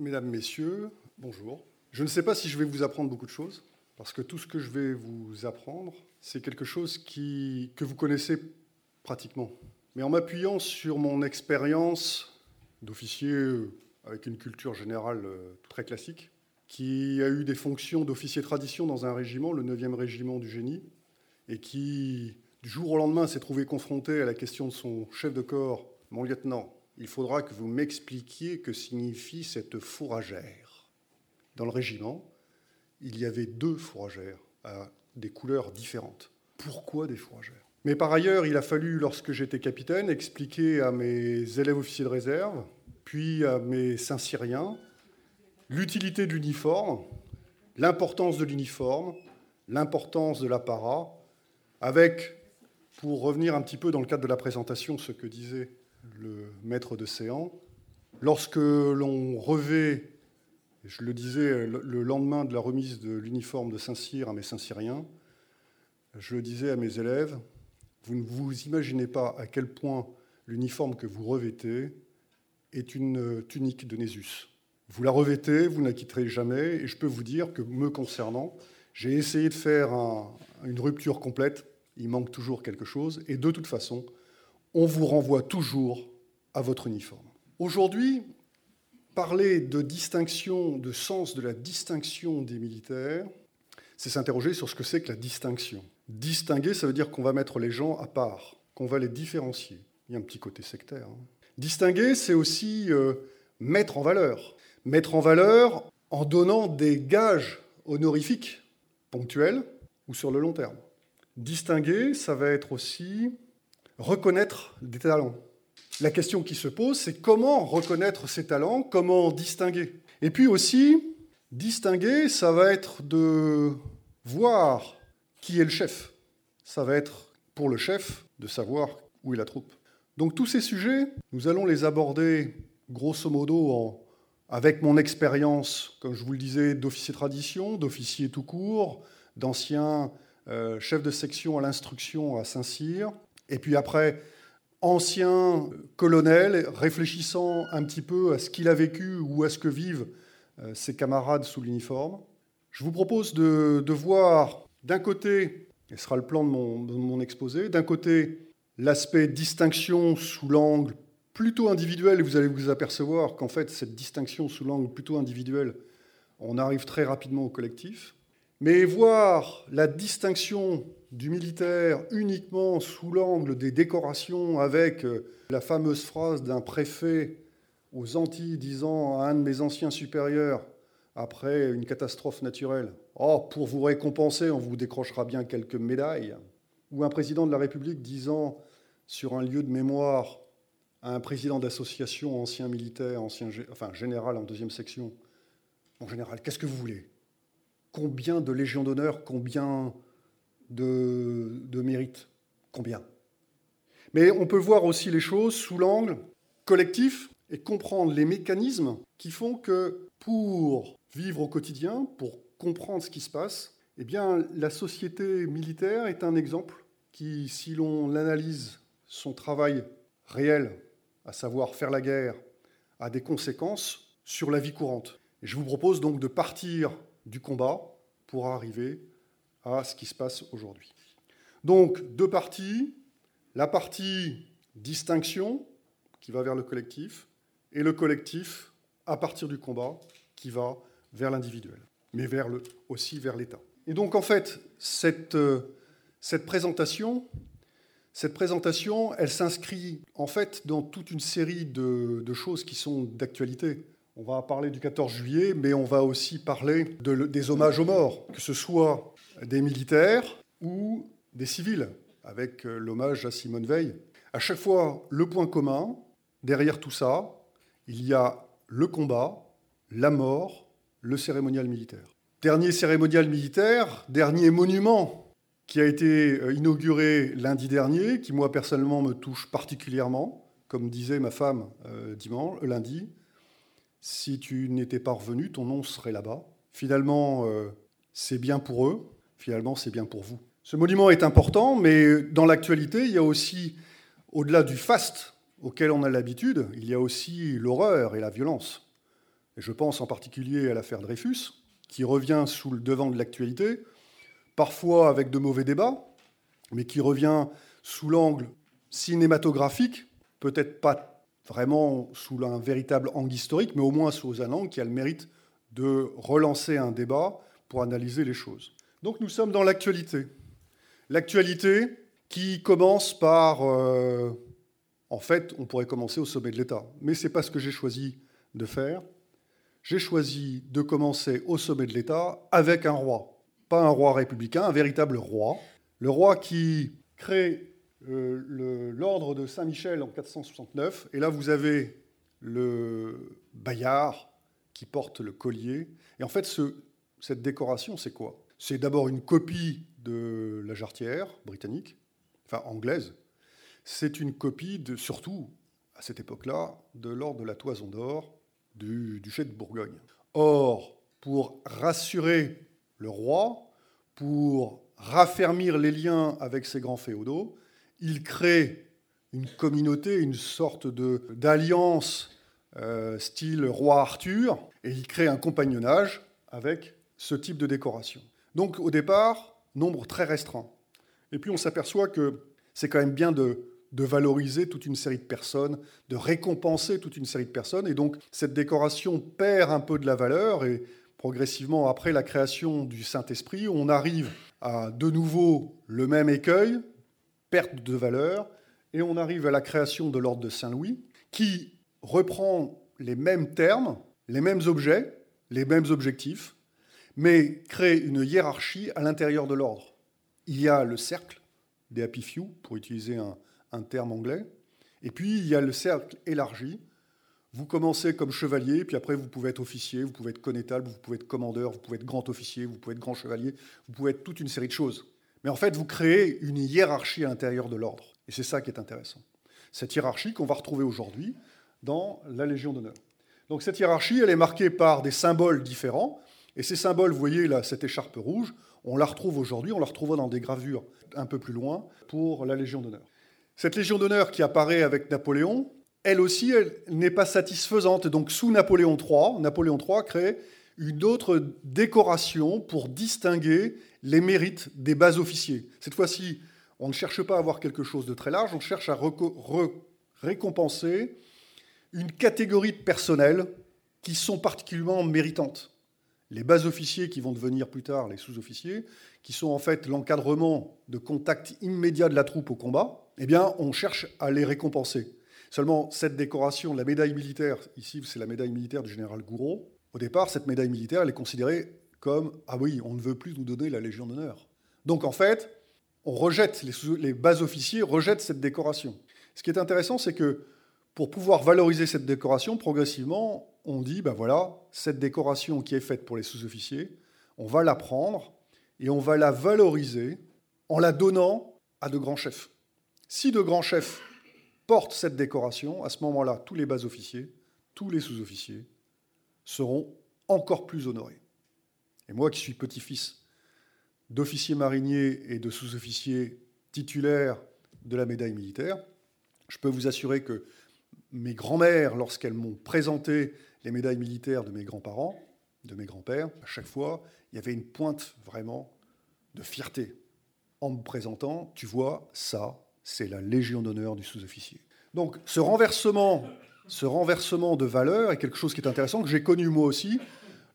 Mesdames, Messieurs, bonjour. Je ne sais pas si je vais vous apprendre beaucoup de choses, parce que tout ce que je vais vous apprendre, c'est quelque chose que vous connaissez pratiquement. Mais en m'appuyant sur mon expérience d'officier avec une culture générale euh, très classique, qui a eu des fonctions d'officier tradition dans un régiment, le 9e régiment du génie, et qui, du jour au lendemain, s'est trouvé confronté à la question de son chef de corps, mon lieutenant, il faudra que vous m'expliquiez que signifie cette fourragère. Dans le régiment, il y avait deux fourragères à des couleurs différentes. Pourquoi des fourragères? Mais par ailleurs, il a fallu, lorsque j'étais capitaine, expliquer à mes élèves officiers de réserve, puis à mes Saint-Syriens, l'utilité de l'uniforme, l'importance de l'uniforme, l'importance de l'apparat, avec, pour revenir un petit peu dans le cadre de la présentation, ce que disait le maître de séant, lorsque l'on revêt, je le disais le lendemain de la remise de l'uniforme de Saint-Cyr à mes Saint-Cyriens, je le disais à mes élèves, vous ne vous imaginez pas à quel point l'uniforme que vous revêtez est une tunique de Nésus. Vous la revêtez, vous ne la quitterez jamais, et je peux vous dire que, me concernant, j'ai essayé de faire une rupture complète, il manque toujours quelque chose, et de toute façon, on vous renvoie toujours à votre uniforme. Aujourd'hui, parler de distinction, de sens de la distinction des militaires, c'est s'interroger sur ce que c'est que la distinction. Distinguer, ça veut dire qu'on va mettre les gens à part, qu'on va les différencier. Il y a un petit côté sectaire. Hein. Distinguer, c'est aussi euh, mettre en valeur. Mettre en valeur en donnant des gages honorifiques, ponctuels ou sur le long terme. Distinguer, ça va être aussi reconnaître des talents. La question qui se pose, c'est comment reconnaître ces talents, comment distinguer. Et puis aussi, distinguer, ça va être de voir qui est le chef. Ça va être pour le chef de savoir où est la troupe. Donc tous ces sujets, nous allons les aborder grosso modo avec mon expérience, comme je vous le disais, d'officier tradition, d'officier tout court, d'ancien euh, chef de section à l'instruction à Saint-Cyr, et puis après, ancien colonel, réfléchissant un petit peu à ce qu'il a vécu ou à ce que vivent euh, ses camarades sous l'uniforme. Je vous propose de, voir d'un côté, et ce sera le plan de mon, de mon exposé, d'un côté l'aspect distinction sous l'angle plutôt individuel, et vous allez vous apercevoir qu'en fait cette distinction sous l'angle plutôt individuel, on arrive très rapidement au collectif. Mais voir la distinction du militaire uniquement sous l'angle des décorations avec euh, la fameuse phrase d'un préfet aux Antilles disant à un de mes anciens supérieurs après une catastrophe naturelle Oh, pour vous récompenser, on vous décrochera bien quelques médailles. Ou un président de la République disant sur un lieu de mémoire à un président d'association, ancien militaire, ancien, enfin général en deuxième section Mon général, qu'est-ce que vous voulez? Combien de légions d'honneur Combien de, mérite Combien? Mais on peut voir aussi les choses sous l'angle collectif et comprendre les mécanismes qui font que pour vivre au quotidien, pour comprendre ce qui se passe, eh bien, la société militaire est un exemple qui, si l'on analyse son travail réel, à savoir faire la guerre, a des conséquences sur la vie courante. Et je vous propose donc de partir du combat pour arriver à ce qui se passe aujourd'hui. Donc, deux parties. La partie distinction, qui va vers le collectif, et le collectif, à partir du combat, qui va vers l'individuel, mais vers le, aussi vers l'État. Et donc, en fait, cette, euh, cette présentation, cette présentation, elle s'inscrit en fait dans toute une série de, choses qui sont d'actualité. On va parler du 14 juillet, mais on va aussi parler de, des hommages aux morts, que ce soit des militaires ou des civils, avec euh, l'hommage à Simone Veil. À chaque fois, le point commun, derrière tout ça, il y a le combat, la mort, le cérémonial militaire. Dernier cérémonial militaire, dernier monument qui a été euh, inauguré lundi dernier, qui moi personnellement me touche particulièrement, comme disait ma femme euh, dimanche, lundi, si tu n'étais pas revenu, ton nom serait là-bas. Finalement, c'est bien pour eux, finalement, c'est bien pour vous. Ce monument est important, mais dans l'actualité, il y a aussi, au-delà du faste auquel on a l'habitude, il y a aussi l'horreur et la violence. Et je pense en particulier à l'affaire Dreyfus, qui revient sous le devant de l'actualité, parfois avec de mauvais débats, mais qui revient sous l'angle cinématographique, peut-être pas vraiment sous un véritable angle historique, mais au moins sous un angle qui a le mérite de relancer un débat pour analyser les choses. Donc nous sommes dans l'actualité. L'actualité qui commence par... Euh, en fait, on pourrait commencer au sommet de l'État, mais ce n'est pas ce que j'ai choisi de faire. J'ai choisi de commencer au sommet de l'État avec un roi. Pas un roi républicain, un véritable roi. Le roi qui crée euh, l'ordre de Saint-Michel en 469. Et là, vous avez le Bayard qui porte le collier. Et en fait, ce, cette décoration, c'est quoi? C'est d'abord une copie de la jarretière britannique, enfin anglaise. C'est une copie, de, surtout à cette époque-là, de l'ordre de la Toison d'Or du duché de Bourgogne. Or, pour rassurer le roi, pour raffermir les liens avec ses grands féodaux, il crée une communauté, une sorte d'alliance euh, style roi Arthur, et il crée un compagnonnage avec ce type de décoration. Donc au départ, nombre très restreint. Et puis on s'aperçoit que c'est quand même bien de, valoriser toute une série de personnes, de récompenser toute une série de personnes, et donc cette décoration perd un peu de la valeur, et progressivement, après la création du Saint-Esprit, on arrive à de nouveau le même écueil, perte de valeur, et on arrive à la création de l'ordre de Saint-Louis, qui reprend les mêmes termes, les mêmes objets, les mêmes objectifs, mais crée une hiérarchie à l'intérieur de l'ordre. Il y a le cercle des happy few, pour utiliser un, un terme anglais, et puis il y a le cercle élargi. Vous commencez comme chevalier, puis après vous pouvez être officier, vous pouvez être connétable, vous pouvez être commandeur, vous pouvez être grand officier, vous pouvez être grand chevalier, vous pouvez être toute une série de choses. Mais en fait, vous créez une hiérarchie à l'intérieur de l'ordre. Et c'est ça qui est intéressant. Cette hiérarchie qu'on va retrouver aujourd'hui dans la Légion d'honneur. Donc cette hiérarchie, elle est marquée par des symboles différents. Et ces symboles, vous voyez là, cette écharpe rouge, on la retrouve aujourd'hui, on la retrouvera dans des gravures un peu plus loin pour la Légion d'honneur. Cette Légion d'honneur qui apparaît avec Napoléon, elle aussi, elle n'est pas satisfaisante. Donc sous Napoléon III, Napoléon III crée une autre décoration pour distinguer les mérites des bas officiers. Cette fois-ci, on ne cherche pas à avoir quelque chose de très large, on cherche à récompenser une catégorie de personnel qui sont particulièrement méritantes. Les bas officiers qui vont devenir plus tard les sous-officiers, qui sont en fait l'encadrement de contact immédiat de la troupe au combat, eh bien, on cherche à les récompenser. Seulement, cette décoration, la médaille militaire, ici c'est la médaille militaire du général Gouraud, au départ, cette médaille militaire, elle est considérée comme Ah oui, on ne veut plus nous donner la Légion d'honneur. Donc en fait, on rejette, les, les bas officiers rejettent cette décoration. Ce qui est intéressant, c'est que pour pouvoir valoriser cette décoration, progressivement, on dit, ben voilà, cette décoration qui est faite pour les sous-officiers, on va la prendre et on va la valoriser en la donnant à de grands chefs. Si de grands chefs portent cette décoration, à ce moment-là, tous les bas officiers, tous les sous-officiers seront encore plus honorés. Et moi qui suis petit-fils d'officiers mariniers et de sous-officiers titulaires de la médaille militaire, je peux vous assurer que mes grands-mères, lorsqu'elles m'ont présenté les médailles militaires de mes grands-parents, de mes grands-pères, à chaque fois, il y avait une pointe vraiment de fierté. En me présentant, tu vois, ça, c'est la Légion d'honneur du sous-officier. Donc ce renversement, ce renversement de valeur est quelque chose qui est intéressant, que j'ai connu moi aussi,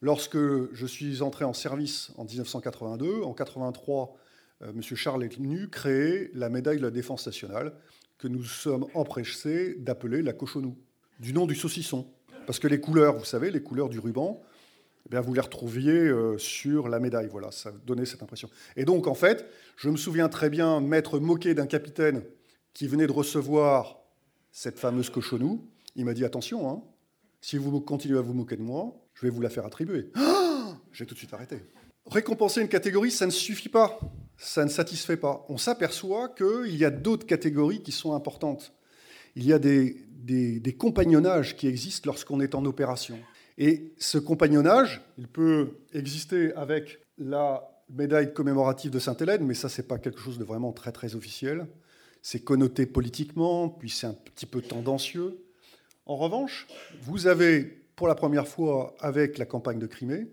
lorsque je suis entré en service en 1982. En 1983, euh, M. Charles Lecnu créait la médaille de la défense nationale, que nous sommes empressés d'appeler la cochonou, du nom du saucisson. Parce que les couleurs, vous savez, les couleurs du ruban, eh bien, vous les retrouviez euh, sur la médaille. Voilà, ça donnait cette impression. Et donc, en fait, je me souviens très bien m'être moqué d'un capitaine qui venait de recevoir cette fameuse cochonou. Il m'a dit attention, hein, si vous continuez à vous moquer de moi, je vais vous la faire attribuer. J'ai tout de suite arrêté. Récompenser une catégorie, ça ne suffit pas ça ne satisfait pas. On s'aperçoit qu'il y a d'autres catégories qui sont importantes. Il y a des, compagnonnages qui existent lorsqu'on est en opération. Et ce compagnonnage, il peut exister avec la médaille commémorative de Sainte-Hélène, mais ça, ce n'est pas quelque chose de vraiment très, très officiel. C'est connoté politiquement, puis c'est un petit peu tendancieux. En revanche, vous avez pour la première fois avec la campagne de Crimée,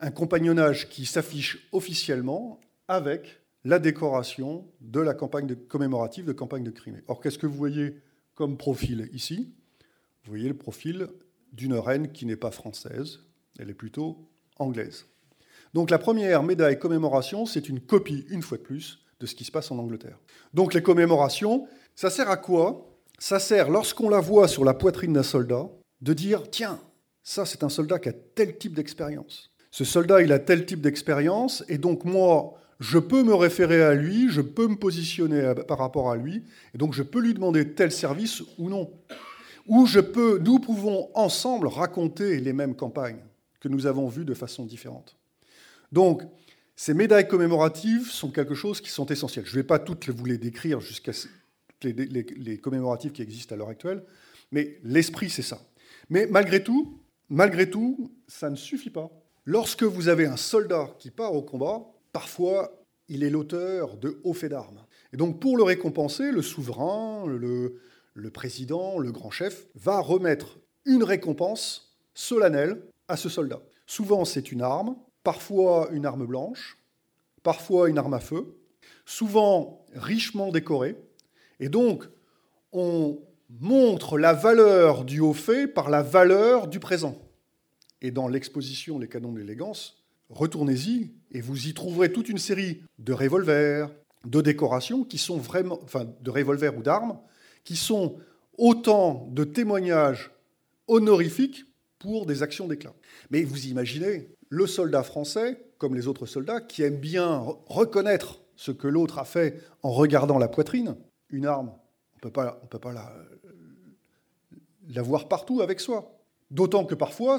un compagnonnage qui s'affiche officiellement avec la décoration de la campagne commémorative de campagne de Crimée. Or, qu'est-ce que vous voyez comme profil ici? Vous voyez le profil d'une reine qui n'est pas française, elle est plutôt anglaise. Donc la première médaille commémoration, c'est une copie, une fois de plus, de ce qui se passe en Angleterre. Donc les commémorations, ça sert à quoi? Ça sert, lorsqu'on la voit sur la poitrine d'un soldat, de dire, tiens, ça c'est un soldat qui a tel type d'expérience. Ce soldat, il a tel type d'expérience, et donc moi, je peux me référer à lui, je peux me positionner par rapport à lui, et donc je peux lui demander tel service ou non. Ou je peux, nous pouvons ensemble raconter les mêmes campagnes que nous avons vues de façon différente. Donc, ces médailles commémoratives sont quelque chose qui sont essentielles. Je ne vais pas toutes vous les décrire jusqu'à les, les, commémoratives qui existent à l'heure actuelle, mais l'esprit, c'est ça. Mais malgré tout, malgré tout, ça ne suffit pas. Lorsque vous avez un soldat qui part au combat, parfois, il est l'auteur de hauts faits d'armes. Et donc, pour le récompenser, le souverain, le, président, le grand chef, va remettre une récompense solennelle à ce soldat. Souvent, c'est une arme, parfois une arme blanche, parfois une arme à feu, souvent richement décorée. Et donc, on montre la valeur du haut fait par la valeur du présent. Et dans l'exposition Les canons d'élégance, retournez-y et vous y trouverez toute une série de revolvers, de décorations qui sont vraiment, enfin, de revolvers ou d'armes, qui sont autant de témoignages honorifiques pour des actions d'éclat. Mais vous imaginez le soldat français, comme les autres soldats, qui aime bien reconnaître ce que l'autre a fait en regardant la poitrine, une arme, on ne peut pas, la voir partout avec soi. D'autant que parfois,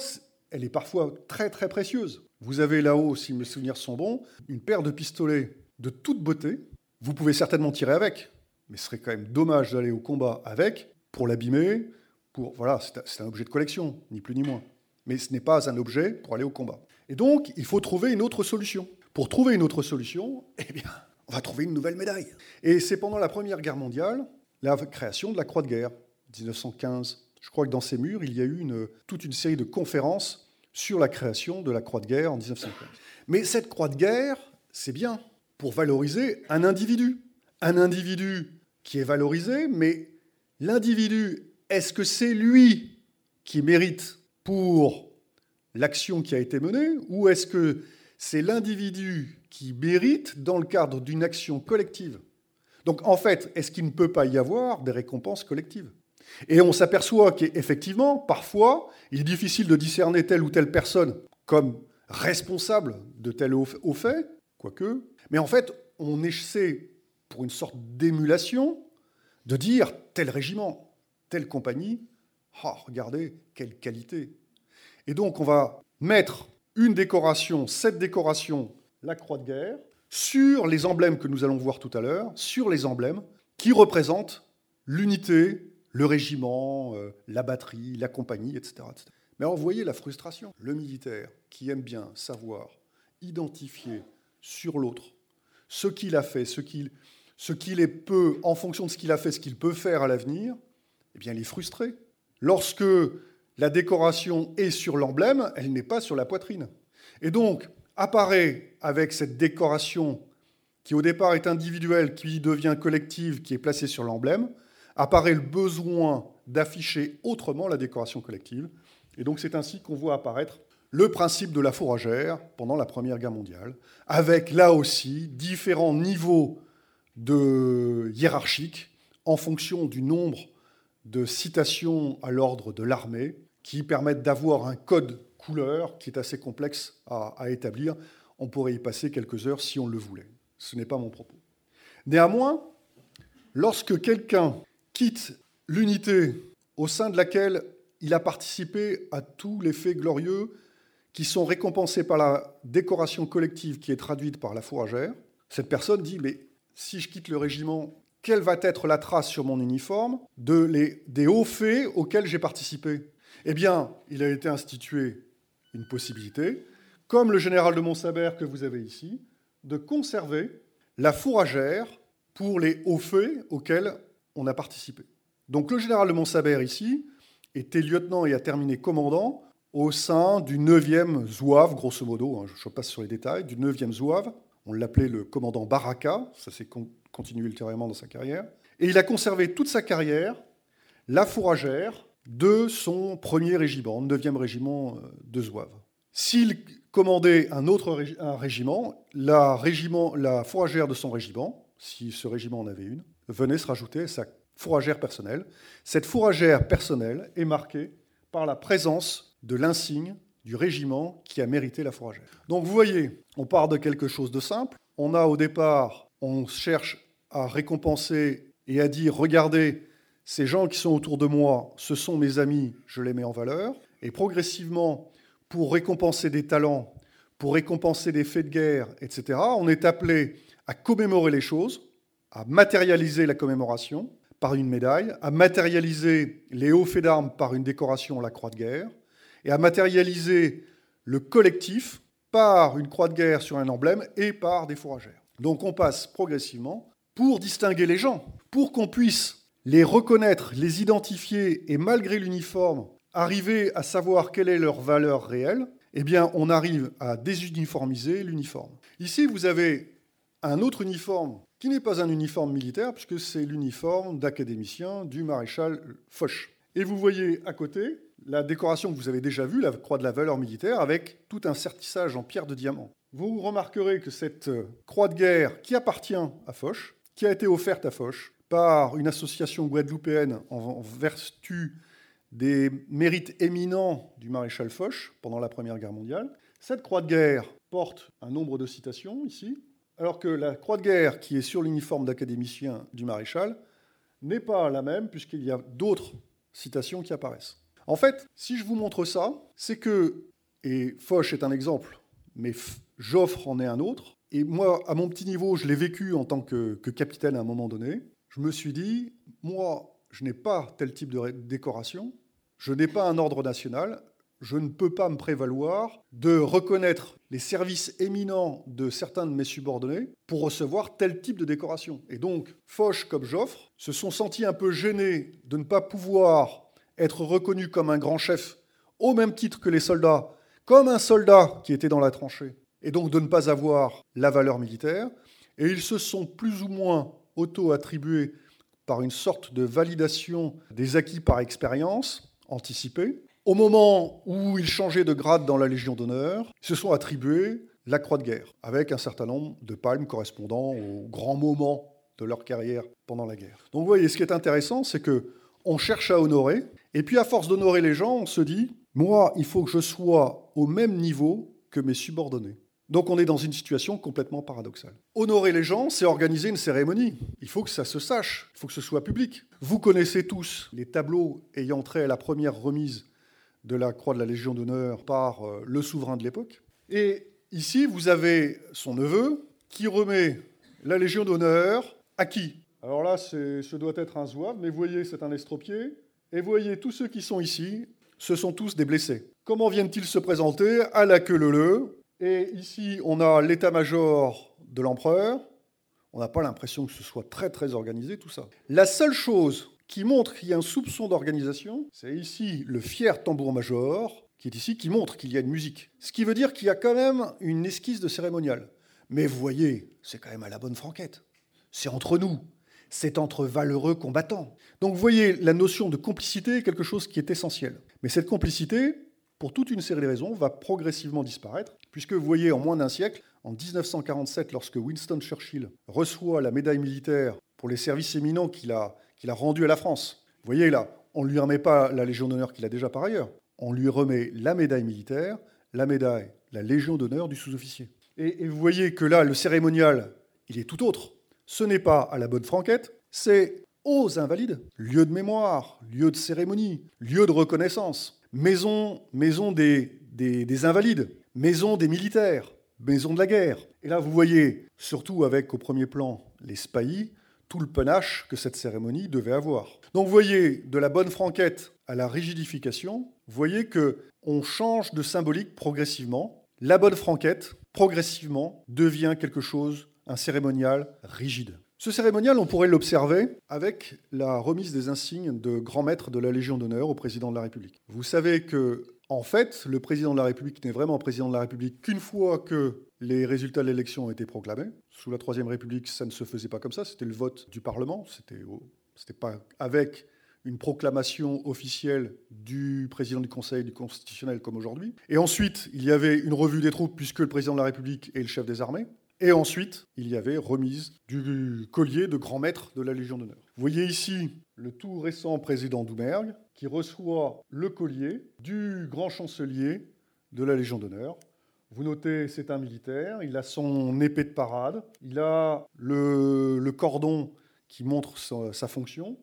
elle est parfois très très précieuse. Vous avez là-haut, si mes souvenirs sont bons, une paire de pistolets de toute beauté. Vous pouvez certainement tirer avec, mais ce serait quand même dommage d'aller au combat avec pour l'abîmer. Pour voilà, c'est un objet de collection, ni plus ni moins. Mais ce n'est pas un objet pour aller au combat. Et donc, il faut trouver une autre solution. Pour trouver une autre solution, eh bien, on va trouver une nouvelle médaille. Et c'est pendant la Première Guerre mondiale la création de la Croix de guerre, 1915. Je crois que dans ces murs, il y a eu toute une série de conférences sur la création de la Croix de guerre en 1915. Mais cette Croix de guerre, c'est bien pour valoriser un individu. Un individu qui est valorisé, mais l'individu, est-ce que c'est lui qui mérite pour l'action qui a été menée, ou est-ce que c'est l'individu qui mérite dans le cadre d'une action collective? Donc en fait, est-ce qu'il ne peut pas y avoir des récompenses collectives? Et on s'aperçoit qu'effectivement, parfois, il est difficile de discerner telle ou telle personne comme responsable de tel au fait, quoique, mais en fait, on essaie, pour une sorte d'émulation, de dire tel régiment, telle compagnie, oh, regardez, quelle qualité. Et donc on va mettre une décoration, cette décoration, la croix de guerre, sur les emblèmes que nous allons voir tout à l'heure, sur les emblèmes qui représentent l'unité, le régiment, euh, la batterie, la compagnie, etc., etc. Mais alors la frustration. Le militaire qui aime bien savoir identifier sur l'autre ce qu'il a fait, ce qu'il ce est peu, en fonction de ce qu'il a fait, ce qu'il peut faire à l'avenir, eh bien, il est frustré. Lorsque la décoration est sur l'emblème, elle n'est pas sur la poitrine. Et donc, apparaît avec cette décoration qui au départ est individuelle, qui devient collective, qui est placée sur l'emblème, apparaît le besoin d'afficher autrement la décoration collective. Et donc c'est ainsi qu'on voit apparaître le principe de la fourragère pendant la Première Guerre mondiale, avec là aussi différents niveaux de hiérarchique en fonction du nombre de citations à l'ordre de l'armée qui permettent d'avoir un code couleur qui est assez complexe à, établir. On pourrait y passer quelques heures si on le voulait. Ce n'est pas mon propos. Néanmoins, lorsque quelqu'un quitte l'unité au sein de laquelle il a participé à tous les faits glorieux qui sont récompensés par la décoration collective qui est traduite par la fourragère, cette personne dit Mais si je quitte le régiment, quelle va être la trace sur mon uniforme de les, des hauts faits auxquels j'ai participé? Eh bien, il a été institué une possibilité, comme le général de Montsabert que vous avez ici, de conserver la fourragère pour les hauts faits auxquels on a participé. Donc le général de Montsabert ici était lieutenant et a terminé commandant au sein du 9e zouave, grosso modo, hein, je passe sur les détails, du 9e zouave. On l'appelait le commandant Baraka, ça s'est continué ultérieurement dans sa carrière. Et il a conservé toute sa carrière la fourragère de son premier régiment, 9e régiment euh, de zouave. S'il commandait un autre régiment, la, régiment, la fourragère de son régiment, si ce régiment en avait une, venait se rajouter sa fourragère personnelle. Cette fourragère personnelle est marquée par la présence de l'insigne du régiment qui a mérité la fourragère. Donc vous voyez, on part de quelque chose de simple. On a au départ, on cherche à récompenser et à dire, regardez, ces gens qui sont autour de moi, ce sont mes amis, je les mets en valeur. Et progressivement, pour récompenser des talents, pour récompenser des faits de guerre, etc., on est appelé à commémorer les choses, à matérialiser la commémoration par une médaille, à matérialiser les hauts faits d'armes par une décoration, la croix de guerre, et à matérialiser le collectif par une croix de guerre sur un emblème et par des fourragères. Donc on passe progressivement pour distinguer les gens, pour qu'on puisse les reconnaître, les identifier et malgré l'uniforme, arriver à savoir quelle est leur valeur réelle, eh bien on arrive à désuniformiser l'uniforme. Ici, vous avez un autre uniforme qui n'est pas un uniforme militaire, puisque c'est l'uniforme d'académicien du maréchal Foch. Et vous voyez à côté la décoration que vous avez déjà vue, la croix de la valeur militaire, avec tout un sertissage en pierre de diamant. Vous remarquerez que cette croix de guerre qui appartient à Foch, qui a été offerte à Foch par une association guadeloupéenne en vertu des mérites éminents du maréchal Foch pendant la Première Guerre mondiale, cette croix de guerre porte un nombre de citations ici, alors que la croix de guerre qui est sur l'uniforme d'académicien du maréchal n'est pas la même puisqu'il y a d'autres citations qui apparaissent. En fait, si je vous montre ça, c'est que, et Foch est un exemple, mais Joffre en est un autre, et moi, à mon petit niveau, je l'ai vécu en tant que, que, capitaine à un moment donné, je me suis dit, moi, je n'ai pas tel type de décoration, je n'ai pas un ordre national, je ne peux pas me prévaloir de reconnaître les services éminents de certains de mes subordonnés pour recevoir tel type de décoration. Et donc, Foch comme Joffre se sont sentis un peu gênés de ne pas pouvoir être reconnus comme un grand chef au même titre que les soldats, comme un soldat qui était dans la tranchée, et donc de ne pas avoir la valeur militaire. Et ils se sont plus ou moins auto-attribués par une sorte de validation des acquis par expérience anticipée au moment où ils changeaient de grade dans la Légion d'honneur, ils se sont attribués la croix de guerre, avec un certain nombre de palmes correspondant aux grands moments de leur carrière pendant la guerre. Donc vous voyez, ce qui est intéressant, c'est que on cherche à honorer, et puis à force d'honorer les gens, on se dit, moi, il faut que je sois au même niveau que mes subordonnés. Donc on est dans une situation complètement paradoxale. Honorer les gens, c'est organiser une cérémonie. Il faut que ça se sache, il faut que ce soit public. Vous connaissez tous les tableaux ayant trait à la première remise de la croix de la Légion d'honneur par euh, le souverain de l'époque. Et ici, vous avez son neveu qui remet la Légion d'honneur à qui? Alors là, ce doit être un zouave, mais voyez, c'est un estropié. Et voyez, tous ceux qui sont ici, ce sont tous des blessés. Comment viennent-ils se présenter À la queue leu Et ici, on a l'état-major de l'empereur. On n'a pas l'impression que ce soit très très organisé tout ça. La seule chose qui montre qu'il y a un soupçon d'organisation. C'est ici le fier tambour-major, qui est ici, qui montre qu'il y a une musique. Ce qui veut dire qu'il y a quand même une esquisse de cérémonial. Mais vous voyez, c'est quand même à la bonne franquette. C'est entre nous. C'est entre valeureux combattants. Donc vous voyez, la notion de complicité est quelque chose qui est essentiel. Mais cette complicité, pour toute une série de raisons, va progressivement disparaître, puisque vous voyez, en moins d'un siècle, en 1947, lorsque Winston Churchill reçoit la médaille militaire pour les services éminents qu'il a qu'il a rendu à la France. Vous voyez là, on ne lui remet pas la Légion d'honneur qu'il a déjà par ailleurs. On lui remet la médaille militaire, la médaille, la Légion d'honneur du sous-officier. Et, vous voyez que là, le cérémonial, il est tout autre. Ce n'est pas à la bonne franquette, c'est aux invalides. Lieu de mémoire, lieu de cérémonie, lieu de reconnaissance, maison, maison des, des, des invalides, maison des militaires, maison de la guerre. Et là, vous voyez, surtout avec au premier plan les spahis, tout le panache que cette cérémonie devait avoir. Donc vous voyez, de la bonne franquette à la rigidification, vous voyez que on change de symbolique progressivement. La bonne franquette, progressivement, devient quelque chose, un cérémonial rigide. Ce cérémonial, on pourrait l'observer avec la remise des insignes de grand maître de la Légion d'honneur au président de la République. Vous savez que, en fait, le président de la République n'est vraiment président de la République qu'une fois que les résultats de l'élection ont été proclamés. Sous la Troisième République, ça ne se faisait pas comme ça, c'était le vote du Parlement, c'était, c'était pas avec une proclamation officielle du président du Conseil du Constitutionnel comme aujourd'hui. Et ensuite, il y avait une revue des troupes puisque le président de la République est le chef des armées. Et ensuite, il y avait remise du collier de grand maître de la Légion d'honneur. Vous voyez ici le tout récent président Doumergue qui reçoit le collier du grand chancelier de la Légion d'honneur. Vous notez, c'est un militaire, il a son épée de parade, il a le, cordon qui montre sa, sa fonction,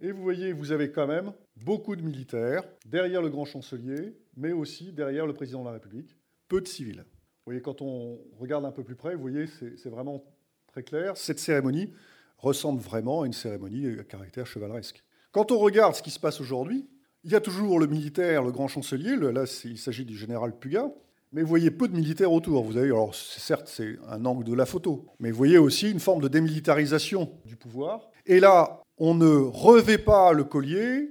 et vous voyez, vous avez quand même beaucoup de militaires derrière le grand chancelier, mais aussi derrière le président de la République, peu de civils voyez, quand on regarde un peu plus près, vous voyez, c'est vraiment très clair. Cette cérémonie ressemble vraiment à une cérémonie à caractère chevaleresque. Quand on regarde ce qui se passe aujourd'hui, il y a toujours le militaire, le grand chancelier, là il s'agit du général Puga, mais vous voyez peu de militaires autour. Vous avez, alors certes c'est un angle de la photo, mais vous voyez aussi une forme de démilitarisation du pouvoir. Et là, on ne revêt pas le collier,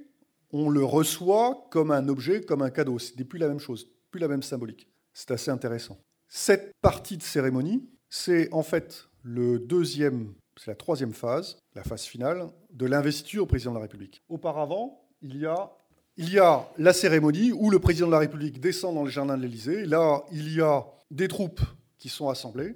on le reçoit comme un objet, comme un cadeau. Ce n'est plus la même chose, plus la même symbolique. C'est assez intéressant. Cette partie de cérémonie, c'est en fait le deuxième, c'est la troisième phase, la phase finale de l'investiture au président de la République. Auparavant, il y a la cérémonie où le président de la République descend dans les jardins de l'Élysée. Là, il y a des troupes qui sont assemblées.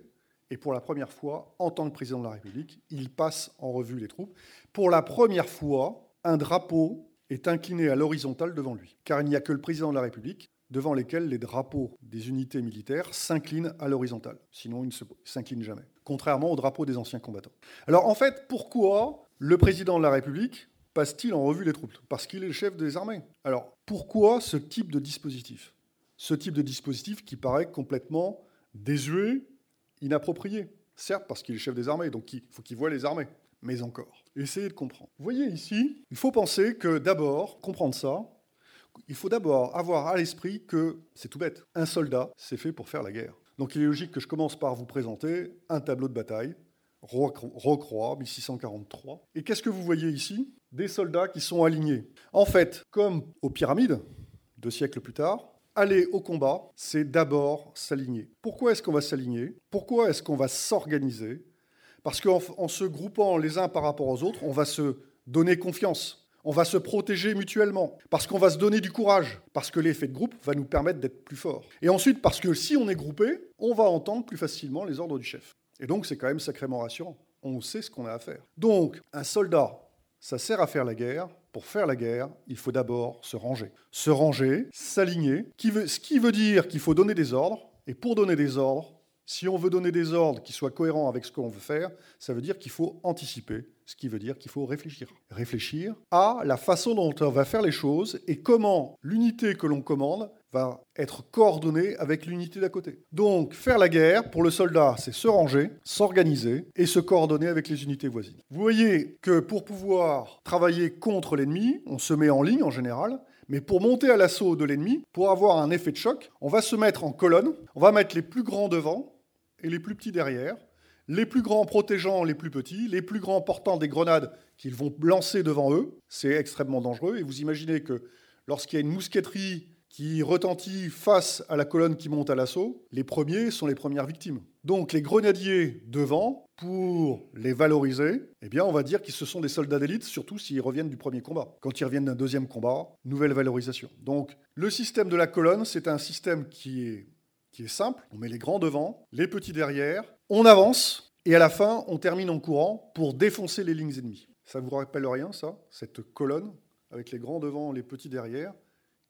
Et pour la première fois, en tant que président de la République, il passe en revue les troupes. Pour la première fois, un drapeau est incliné à l'horizontale devant lui. Car il n'y a que le président de la République devant lesquels les drapeaux des unités militaires s'inclinent à l'horizontale. Sinon, ils ne s'inclinent jamais. Contrairement aux drapeaux des anciens combattants. Alors en fait, pourquoi le président de la République passe-t-il en revue les troupes? Parce qu'il est le chef des armées. Alors pourquoi ce type de dispositif? Ce type de dispositif qui paraît complètement désuet, inapproprié. Certes, parce qu'il est chef des armées, donc il faut qu'il voie les armées. Mais encore. Essayez de comprendre. Vous voyez ici, il faut penser que d'abord, comprendre ça, il faut d'abord avoir à l'esprit que c'est tout bête. Un soldat, c'est fait pour faire la guerre. Donc il est logique que je commence par vous présenter un tableau de bataille, Rocroi, 1643. Et qu'est-ce que vous voyez ici? Des soldats qui sont alignés. En fait, comme aux pyramides, deux siècles plus tard, aller au combat, c'est d'abord s'aligner. Pourquoi est-ce qu'on va s'aligner? Pourquoi est-ce qu'on va s'organiser? Parce qu'en se groupant les uns par rapport aux autres, on va se donner confiance. On va se protéger mutuellement, parce qu'on va se donner du courage, parce que l'effet de groupe va nous permettre d'être plus forts. Et ensuite, parce que si on est groupé, on va entendre plus facilement les ordres du chef. Et donc, c'est quand même sacrément rassurant. On sait ce qu'on a à faire. Donc, un soldat, ça sert à faire la guerre. Pour faire la guerre, il faut d'abord se ranger. Se ranger, s'aligner, ce qui veut dire qu'il faut donner des ordres. Et pour donner des ordres, si on veut donner des ordres qui soient cohérents avec ce qu'on veut faire, ça veut dire qu'il faut anticiper, ce qui veut dire qu'il faut réfléchir. Réfléchir à la façon dont on va faire les choses et comment l'unité que l'on commande va être coordonnée avec l'unité d'à côté. Donc, faire la guerre, pour le soldat, c'est se ranger, s'organiser et se coordonner avec les unités voisines. Vous voyez que pour pouvoir travailler contre l'ennemi, on se met en ligne en général, mais pour monter à l'assaut de l'ennemi, pour avoir un effet de choc, on va se mettre en colonne, on va mettre les plus grands devant et les plus petits derrière, les plus grands protégeant les plus petits, les plus grands portant des grenades qu'ils vont lancer devant eux. C'est extrêmement dangereux. Et vous imaginez que lorsqu'il y a une mousqueterie qui retentit face à la colonne qui monte à l'assaut, les premiers sont les premières victimes. Donc les grenadiers devant, pour les valoriser, eh bien on va dire qu'ils se sont des soldats d'élite, surtout s'ils reviennent du premier combat. Quand ils reviennent d'un deuxième combat, nouvelle valorisation. Donc le système de la colonne, c'est un système qui est, qui est simple. On met les grands devant, les petits derrière, on avance, et à la fin, on termine en courant pour défoncer les lignes ennemies. Ça vous rappelle rien, ça Cette colonne, avec les grands devant, les petits derrière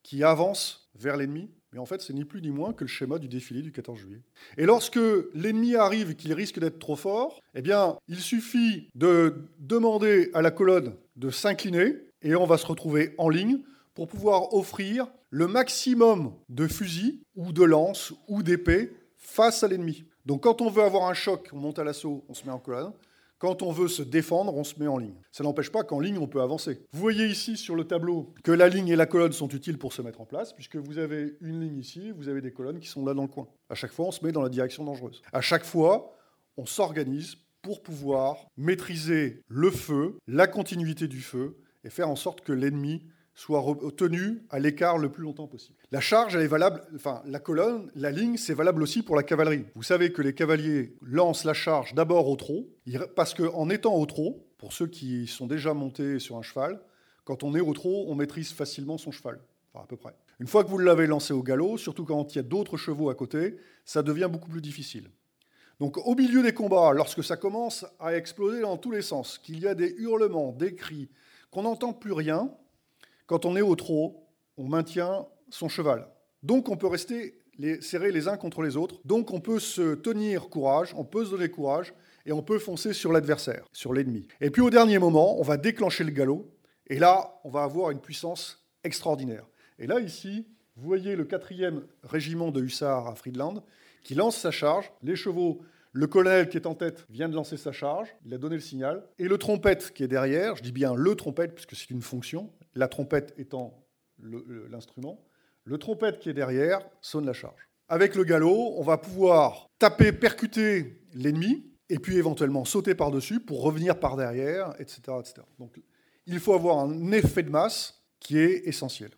qui avance vers l'ennemi. Mais en fait, c'est ni plus ni moins que le schéma du défilé du 14 juillet. Et lorsque l'ennemi arrive et qu'il risque d'être trop fort, eh bien, il suffit de demander à la colonne de s'incliner et on va se retrouver en ligne pour pouvoir offrir le maximum de fusils ou de lances ou d'épées face à l'ennemi. Donc quand on veut avoir un choc, on monte à l'assaut, on se met en colonne. Quand on veut se défendre, on se met en ligne. Ça n'empêche pas qu'en ligne, on peut avancer. Vous voyez ici sur le tableau que la ligne et la colonne sont utiles pour se mettre en place, puisque vous avez une ligne ici, vous avez des colonnes qui sont là dans le coin. À chaque fois, on se met dans la direction dangereuse. À chaque fois, on s'organise pour pouvoir maîtriser le feu, la continuité du feu, et faire en sorte que l'ennemi soit tenu à l'écart le plus longtemps possible. La charge, elle est valable, enfin la colonne, la ligne, c'est valable aussi pour la cavalerie. Vous savez que les cavaliers lancent la charge d'abord au trot, parce qu'en étant au trot, pour ceux qui sont déjà montés sur un cheval, quand on est au trot, on maîtrise facilement son cheval, à peu près. Une fois que vous l'avez lancé au galop, surtout quand il y a d'autres chevaux à côté, ça devient beaucoup plus difficile. Donc au milieu des combats, lorsque ça commence à exploser dans tous les sens, qu'il y a des hurlements, des cris, qu'on n'entend plus rien, quand on est au trot, on maintient son cheval. Donc on peut rester les, serrés les uns contre les autres. Donc on peut se tenir courage, on peut se donner courage, et on peut foncer sur l'adversaire, sur l'ennemi. Et puis au dernier moment, on va déclencher le galop, et là, on va avoir une puissance extraordinaire. Et là, ici, vous voyez le quatrième régiment de hussards à Friedland qui lance sa charge. Les chevaux, le colonel qui est en tête vient de lancer sa charge, il a donné le signal. Et le trompette qui est derrière, je dis bien le trompette puisque c'est une fonction, la trompette étant l'instrument, le trompette qui est derrière sonne la charge. Avec le galop, on va pouvoir taper, percuter l'ennemi, et puis éventuellement sauter par-dessus pour revenir par derrière, etc., etc. Donc il faut avoir un effet de masse qui est essentiel.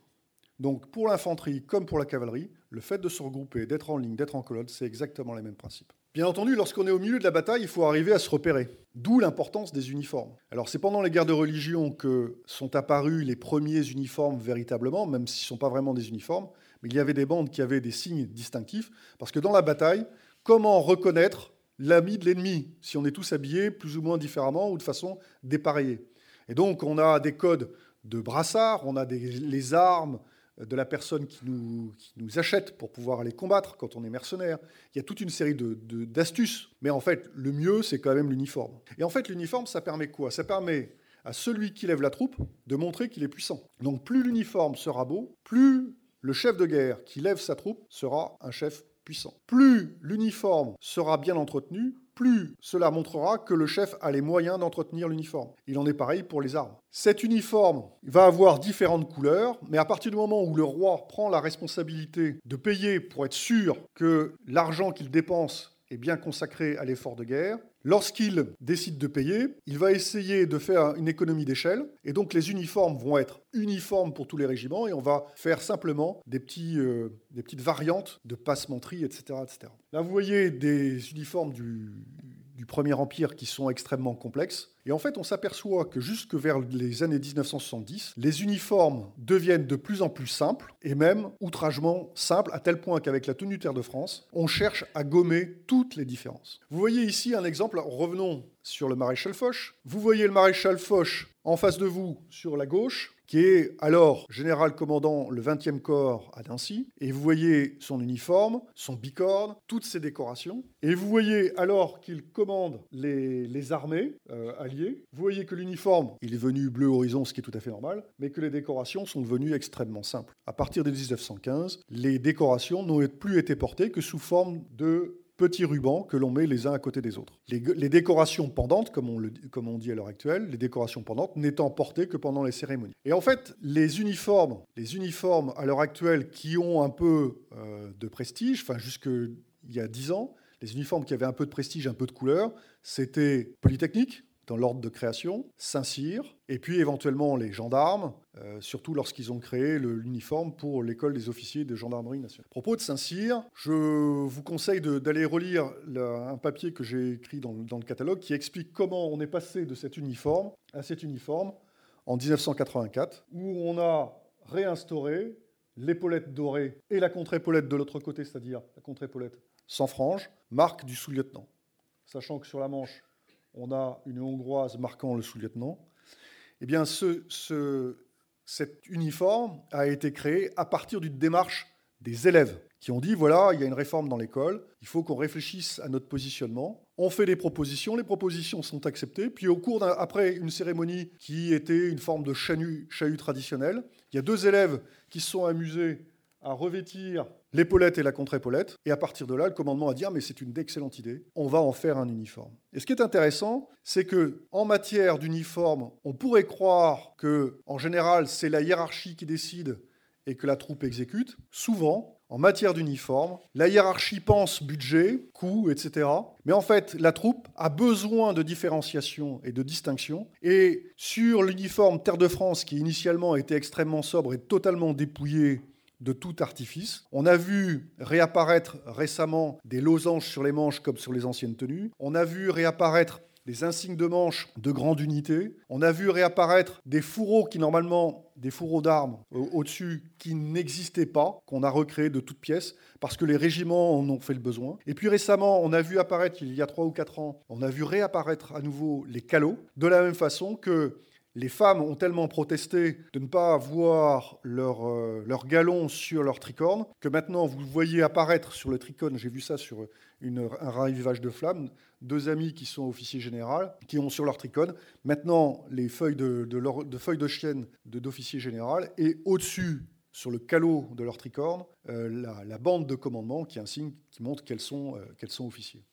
Donc pour l'infanterie comme pour la cavalerie, le fait de se regrouper, d'être en ligne, d'être en colonne, c'est exactement les mêmes principes. Bien entendu, lorsqu'on est au milieu de la bataille, il faut arriver à se repérer. D'où l'importance des uniformes. Alors c'est pendant les guerres de religion que sont apparus les premiers uniformes véritablement, même s'ils ne sont pas vraiment des uniformes, mais il y avait des bandes qui avaient des signes distinctifs, parce que dans la bataille, comment reconnaître l'ami de l'ennemi si on est tous habillés plus ou moins différemment ou de façon dépareillée? Et donc on a des codes de brassards, on a des, les armes, de la personne qui nous, nous, achète pour pouvoir aller combattre quand on est mercenaire. Il y a toute une série d'astuces. De, Mais en fait, le mieux, c'est quand même l'uniforme. Et en fait, l'uniforme, ça permet quoi? Ça permet à celui qui lève la troupe de montrer qu'il est puissant. Donc plus l'uniforme sera beau, plus le chef de guerre qui lève sa troupe sera un chef puissant. Plus l'uniforme sera bien entretenu, plus cela montrera que le chef a les moyens d'entretenir l'uniforme. Il en est pareil pour les armes. Cet uniforme va avoir différentes couleurs, mais à partir du moment où le roi prend la responsabilité de payer pour être sûr que l'argent qu'il dépense est bien consacré à l'effort de guerre. Lorsqu'il décide de payer, il va essayer de faire une économie d'échelle, et donc les uniformes vont être uniformes pour tous les régiments, et on va faire simplement des, petits, euh, des petites variantes de passementerie, etc., etc. Là, vous voyez des uniformes du, du Premier Empire qui sont extrêmement complexes. Et en fait, on s'aperçoit que jusque vers les années 1970, les uniformes deviennent de plus en plus simples, et même outragement simples, à tel point qu'avec la tenue Terre de France, on cherche à gommer toutes les différences. Vous voyez ici un exemple, revenons sur le maréchal Foch. Vous voyez le maréchal Foch en face de vous sur la gauche, qui est alors général commandant le 20e corps à Nancy. Et vous voyez son uniforme, son bicorne, toutes ses décorations. Et vous voyez alors qu'il commande les, armées euh, alliées, vous voyez que l'uniforme, il est venu bleu horizon, ce qui est tout à fait normal, mais que les décorations sont devenues extrêmement simples. À partir de 1915, les décorations n'ont plus été portées que sous forme de petits rubans que l'on met les uns à côté des autres. Les, décorations pendantes, comme on, dit à l'heure actuelle, les décorations pendantes n'étant portées que pendant les cérémonies. Et en fait, les uniformes, les uniformes à l'heure actuelle qui ont un peu euh, de prestige, enfin jusqu'il y a 10 ans, les uniformes qui avaient un peu de prestige, un peu de couleur, c'était Polytechnique, dans l'ordre de création, Saint-Cyr, et puis éventuellement les gendarmes, euh, surtout lorsqu'ils ont créé l'uniforme pour l'école des officiers de gendarmerie nationale. À propos de Saint-Cyr, je vous conseille d'aller relire un papier que j'ai écrit dans, dans, le catalogue qui explique comment on est passé de cet uniforme à cet uniforme en 1984, où on a réinstauré l'épaulette dorée et la contre-épaulette de l'autre côté, c'est-à-dire la contre-épaulette sans frange, marque du sous-lieutenant. Sachant que sur la manche, on a une hongroise marquant le sous-lieutenant. Eh bien, ce, cet uniforme a été créé à partir d'une démarche des élèves qui ont dit voilà, il y a une réforme dans l'école, il faut qu'on réfléchisse à notre positionnement. On fait des propositions, les propositions sont acceptées. Puis au cours après une cérémonie qui était une forme de chahut traditionnel, il y a deux élèves qui se sont amusés à revêtir l'épaulette et la contre-épaulette. Et à partir de là, le commandement a dit ah, mais c'est une excellente idée, on va en faire un uniforme. Et ce qui est intéressant, c'est que en matière d'uniforme, on pourrait croire que en général c'est la hiérarchie qui décide et que la troupe exécute. Souvent, en matière d'uniforme. La hiérarchie pense budget, coût, etc. Mais en fait, la troupe a besoin de différenciation et de distinction. Et sur l'uniforme Terre de France, qui initialement était extrêmement sobre et totalement dépouillé de tout artifice. On a vu réapparaître récemment des losanges sur les manches comme sur les anciennes tenues. On a vu réapparaître des insignes de manche de grande unité. On a vu réapparaître des fourreaux qui, normalement, des fourreaux d'armes au-dessus, qui n'existaient pas, qu'on a recréés de toutes pièces, parce que les régiments en ont fait le besoin. Et puis récemment, on a vu apparaître, il y a trois ou quatre ans, on a vu réapparaître à nouveau les calots, de la même façon que les femmes ont tellement protesté de ne pas avoir leur, euh, leur galon sur leur tricorne que maintenant vous voyez apparaître sur le tricorne, j'ai vu ça sur un ravivage de flammes, deux amis qui sont officiers généraux, qui ont sur leur tricorne maintenant les feuilles de, de, feuilles de chienne d'officier général et au-dessus sur le calot de leur tricorne, euh, la, bande de commandement qui est un signe qui montre qu'elles sont, euh, qu'elles sont officiers.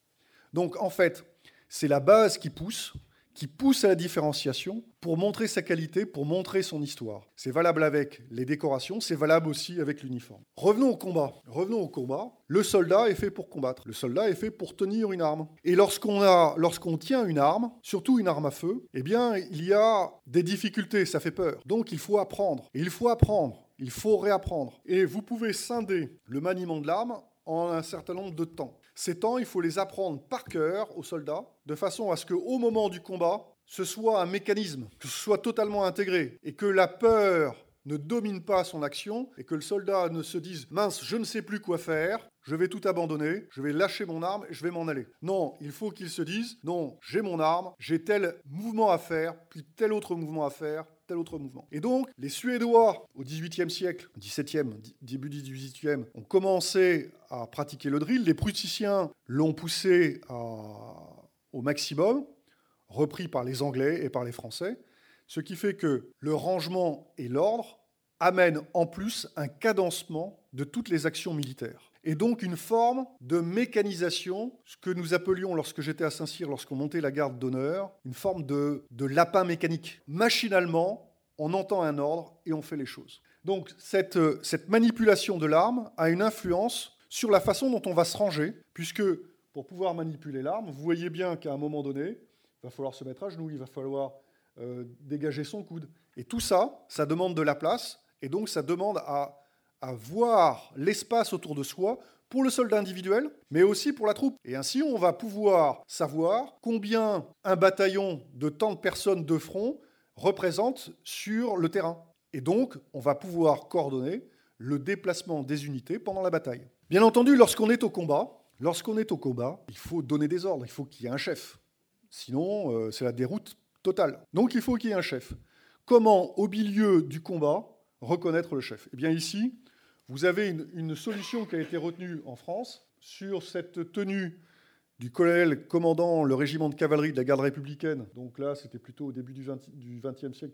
Donc en fait, c'est la base qui pousse qui pousse à la différenciation pour montrer sa qualité, pour montrer son histoire. C'est valable avec les décorations, c'est valable aussi avec l'uniforme. Revenons au combat. Revenons au combat. Le soldat est fait pour combattre. Le soldat est fait pour tenir une arme. Et lorsqu'on a, lorsqu'on tient une arme, surtout une arme à feu, eh bien, il y a des difficultés, ça fait peur. Donc, il faut apprendre. Et il faut apprendre. Il faut réapprendre. Et vous pouvez scinder le maniement de l'arme en un certain nombre de temps. Ces temps, il faut les apprendre par cœur aux soldats, de façon à ce qu'au moment du combat, ce soit un mécanisme, que ce soit totalement intégré, et que la peur ne domine pas son action, et que le soldat ne se dise mince, je ne sais plus quoi faire, je vais tout abandonner, je vais lâcher mon arme et je vais m'en aller. Non, il faut qu'il se dise non, j'ai mon arme, j'ai tel mouvement à faire, puis tel autre mouvement à faire, Et donc, les Suédois, au XVIIIe siècle, 17e, début du XVIIIe, ont commencé à pratiquer le drill. Les Prussiciens l'ont poussé au maximum, repris par les Anglais et par les Français, ce qui fait que le rangement et l'ordre amènent en plus un cadencement de toutes les actions militaires et donc une forme de mécanisation, ce que nous appelions lorsque j'étais à Saint-Cyr, lorsqu'on montait la garde d'honneur, une forme de, lapin mécanique. Machinalement, on entend un ordre et on fait les choses. Donc cette, cette manipulation de l'arme a une influence sur la façon dont on va se ranger, puisque pour pouvoir manipuler l'arme, vous voyez bien qu'à un moment donné, il va falloir se mettre à genoux, il va falloir euh, dégager son coude. Et tout ça, ça demande de la place, et donc ça demande à à voir l'espace autour de soi pour le soldat individuel, mais aussi pour la troupe. Et ainsi, on va pouvoir savoir combien un bataillon de tant de personnes de front représente sur le terrain. Et donc, on va pouvoir coordonner le déplacement des unités pendant la bataille. Bien entendu, lorsqu'on est au combat, lorsqu'on est au combat, il faut donner des ordres, il faut qu'il y ait un chef. Sinon, euh, c'est la déroute totale. Donc, il faut qu'il y ait un chef. Comment, au milieu du combat, reconnaître le chef? Eh bien, ici, vous avez une, solution qui a été retenue en France sur cette tenue du colonel commandant le régiment de cavalerie de la garde républicaine. Donc là, c'était plutôt au début du XXe siècle,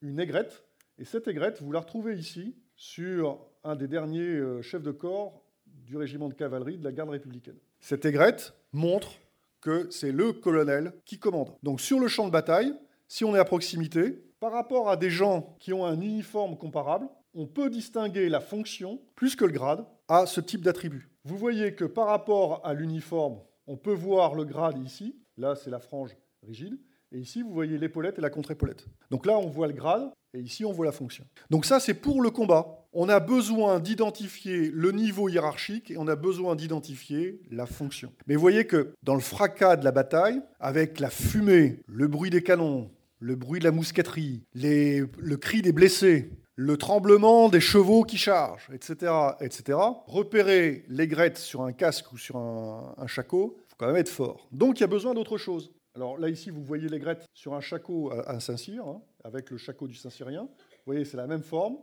une aigrette. Et cette aigrette, vous la retrouvez ici sur un des derniers euh, chefs de corps du régiment de cavalerie de la garde républicaine. Cette aigrette montre que c'est le colonel qui commande. Donc sur le champ de bataille, si on est à proximité, par rapport à des gens qui ont un uniforme comparable, on peut distinguer la fonction, plus que le grade, à ce type d'attribut. Vous voyez que par rapport à l'uniforme, on peut voir le grade ici. Là, c'est la frange rigide. Et ici, vous voyez l'épaulette et la contre-épaulette. Donc là, on voit le grade, et ici, on voit la fonction. Donc ça, c'est pour le combat. On a besoin d'identifier le niveau hiérarchique et on a besoin d'identifier la fonction. Mais vous voyez que dans le fracas de la bataille, avec la fumée, le bruit des canons, le bruit de la mousqueterie, le cri des blessés, le tremblement des chevaux qui chargent, etc., etc. Repérer l'aigrettes sur un casque ou sur un, un shako, il faut quand même être fort. Donc il y a besoin d'autre chose. Alors là, ici, vous voyez l'aigrettes sur un shako à, Saint-Cyr, hein, avec le shako du Saint-Cyrien. Vous voyez, c'est la même forme,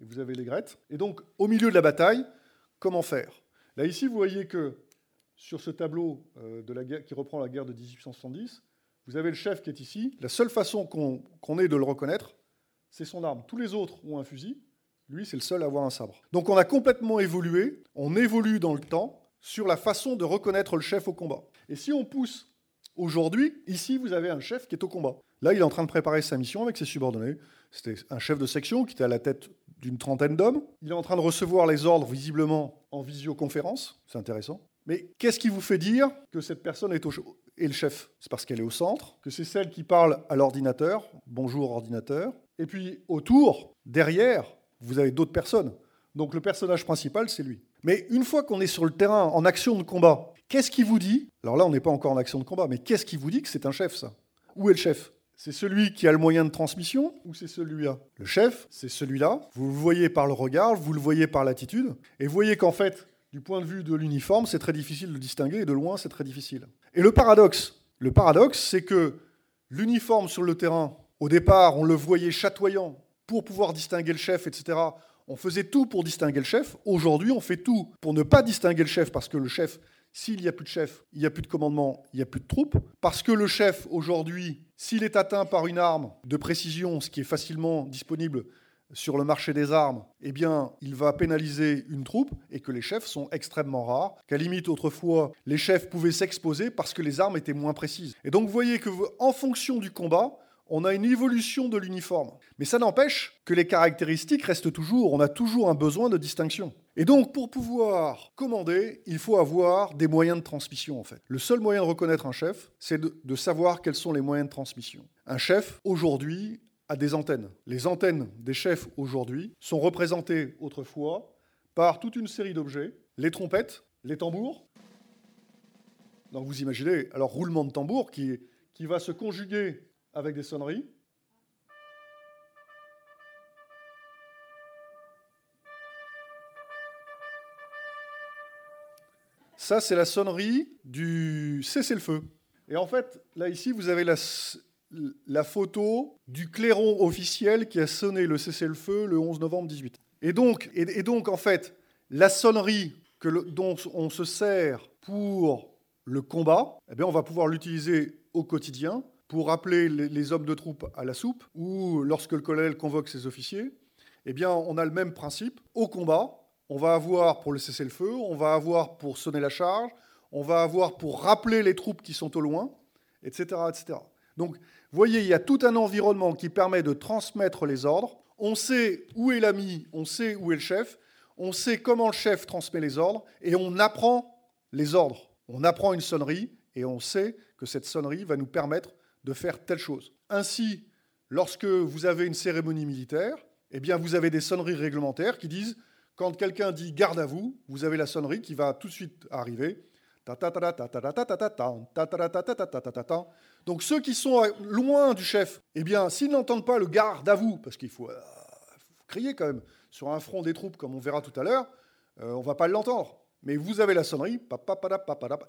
et vous avez l'aigrettes. Et donc, au milieu de la bataille, comment faire? Là, ici, vous voyez que sur ce tableau euh, qui reprend la guerre de 1870, vous avez le chef qui est ici. La seule façon qu'on ait de le reconnaître, c'est son arme. Tous les autres ont un fusil. Lui, c'est le seul à avoir un sabre. Donc on a complètement évolué, on évolue dans le temps sur la façon de reconnaître le chef au combat. Et si on pousse aujourd'hui, ici, vous avez un chef qui est au combat. Là, il est en train de préparer sa mission avec ses subordonnés. C'était un chef de section qui était à la tête d'une trentaine d'hommes. Il est en train de recevoir les ordres visiblement en visioconférence. C'est intéressant. Mais qu'est-ce qui vous fait dire que cette personne est, le chef? C'est parce qu'elle est au centre, que c'est celle qui parle à l'ordinateur. Bonjour ordinateur. Et puis autour, derrière, vous avez d'autres personnes. Donc le personnage principal, c'est lui. Mais une fois qu'on est sur le terrain, en action de combat, qu'est-ce qui vous dit? Alors là, on n'est pas encore en action de combat, mais qu'est-ce qui vous dit que c'est un chef, ça? Où est le chef? C'est celui qui a le moyen de transmission ou c'est celui-là? Le chef, c'est celui-là. Vous le voyez par le regard, vous le voyez par l'attitude. Et vous voyez qu'en fait, du point de vue de l'uniforme, c'est très difficile de le distinguer et de loin, c'est très difficile. Et le paradoxe, le paradoxe, c'est que l'uniforme sur le terrain, au départ, on le voyait chatoyant pour pouvoir distinguer le chef, etc. On faisait tout pour distinguer le chef. Aujourd'hui, on fait tout pour ne pas distinguer le chef parce que le chef, s'il n'y a plus de chef, il n'y a plus de commandement, il n'y a plus de troupes. Parce que le chef, aujourd'hui, s'il est atteint par une arme de précision, ce qui est facilement disponible sur le marché des armes, eh bien, il va pénaliser une troupe et que les chefs sont extrêmement rares, qu'à limite autrefois, les chefs pouvaient s'exposer parce que les armes étaient moins précises. Et donc vous voyez que en fonction du combat, on a une évolution de l'uniforme. Mais ça n'empêche que les caractéristiques restent toujours, on a toujours un besoin de distinction. Et donc, pour pouvoir commander, il faut avoir des moyens de transmission, en fait. Le seul moyen de reconnaître un chef, c'est de, de, savoir quels sont les moyens de transmission. Un chef, aujourd'hui, a des antennes. Les antennes des chefs, aujourd'hui, sont représentées autrefois par toute une série d'objets. Les trompettes, les tambours. Donc vous imaginez, alors roulement de tambour qui, qui va se conjuguer avec des sonneries. Ça, c'est la sonnerie du cessez-le-feu. Et en fait, là, ici, vous avez la, la, photo du clairon officiel qui a sonné le cessez-le-feu le 11 novembre 18. Et donc, et, donc en fait, la sonnerie que dont on se sert pour le combat, eh bien, on va pouvoir l'utiliser au quotidien pour appeler les, hommes de troupe à la soupe, ou lorsque le colonel convoque ses officiers, eh bien, on a le même principe. Au combat, on va avoir pour le cessez-le-feu, on va avoir pour sonner la charge, on va avoir pour rappeler les troupes qui sont au loin, etc. etc. Donc, vous voyez, il y a tout un environnement qui permet de transmettre les ordres. On sait où est l'ami, on sait où est le chef, on sait comment le chef transmet les ordres, et on apprend les ordres. On apprend une sonnerie, et on sait que cette sonnerie va nous permettre de faire telle chose. Ainsi, lorsque vous avez une cérémonie militaire, eh bien, vous avez des sonneries réglementaires qui disent, quand quelqu'un dit garde à vous, vous avez la sonnerie qui va tout de suite arriver. Donc ceux qui sont loin du chef, eh bien, s'ils n'entendent pas le garde à vous, parce qu'il faut, crier quand même sur un front des troupes, comme on verra tout à l'heure, on ne va pas l'entendre. Mais vous avez la sonnerie,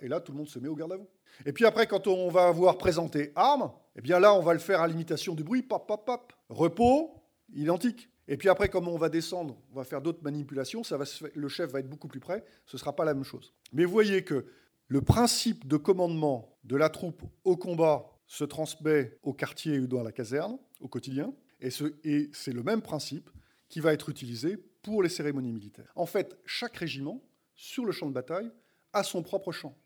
et là, tout le monde se met au garde à vous. Et puis après, quand on va avoir présenté armes, eh bien là, on va le faire à l'imitation du bruit, pop. Repos, identique. Et puis après, comme on va descendre, on va faire d'autres manipulations, ça va le chef va être beaucoup plus près, ce ne sera pas la même chose. Mais vous voyez que le principe de commandement de la troupe au combat se transmet au quartier ou dans la caserne, au quotidien, et c'est le même principe qui va être utilisé pour les cérémonies militaires. En fait, chaque régiment sur le champ de bataille à son propre champ.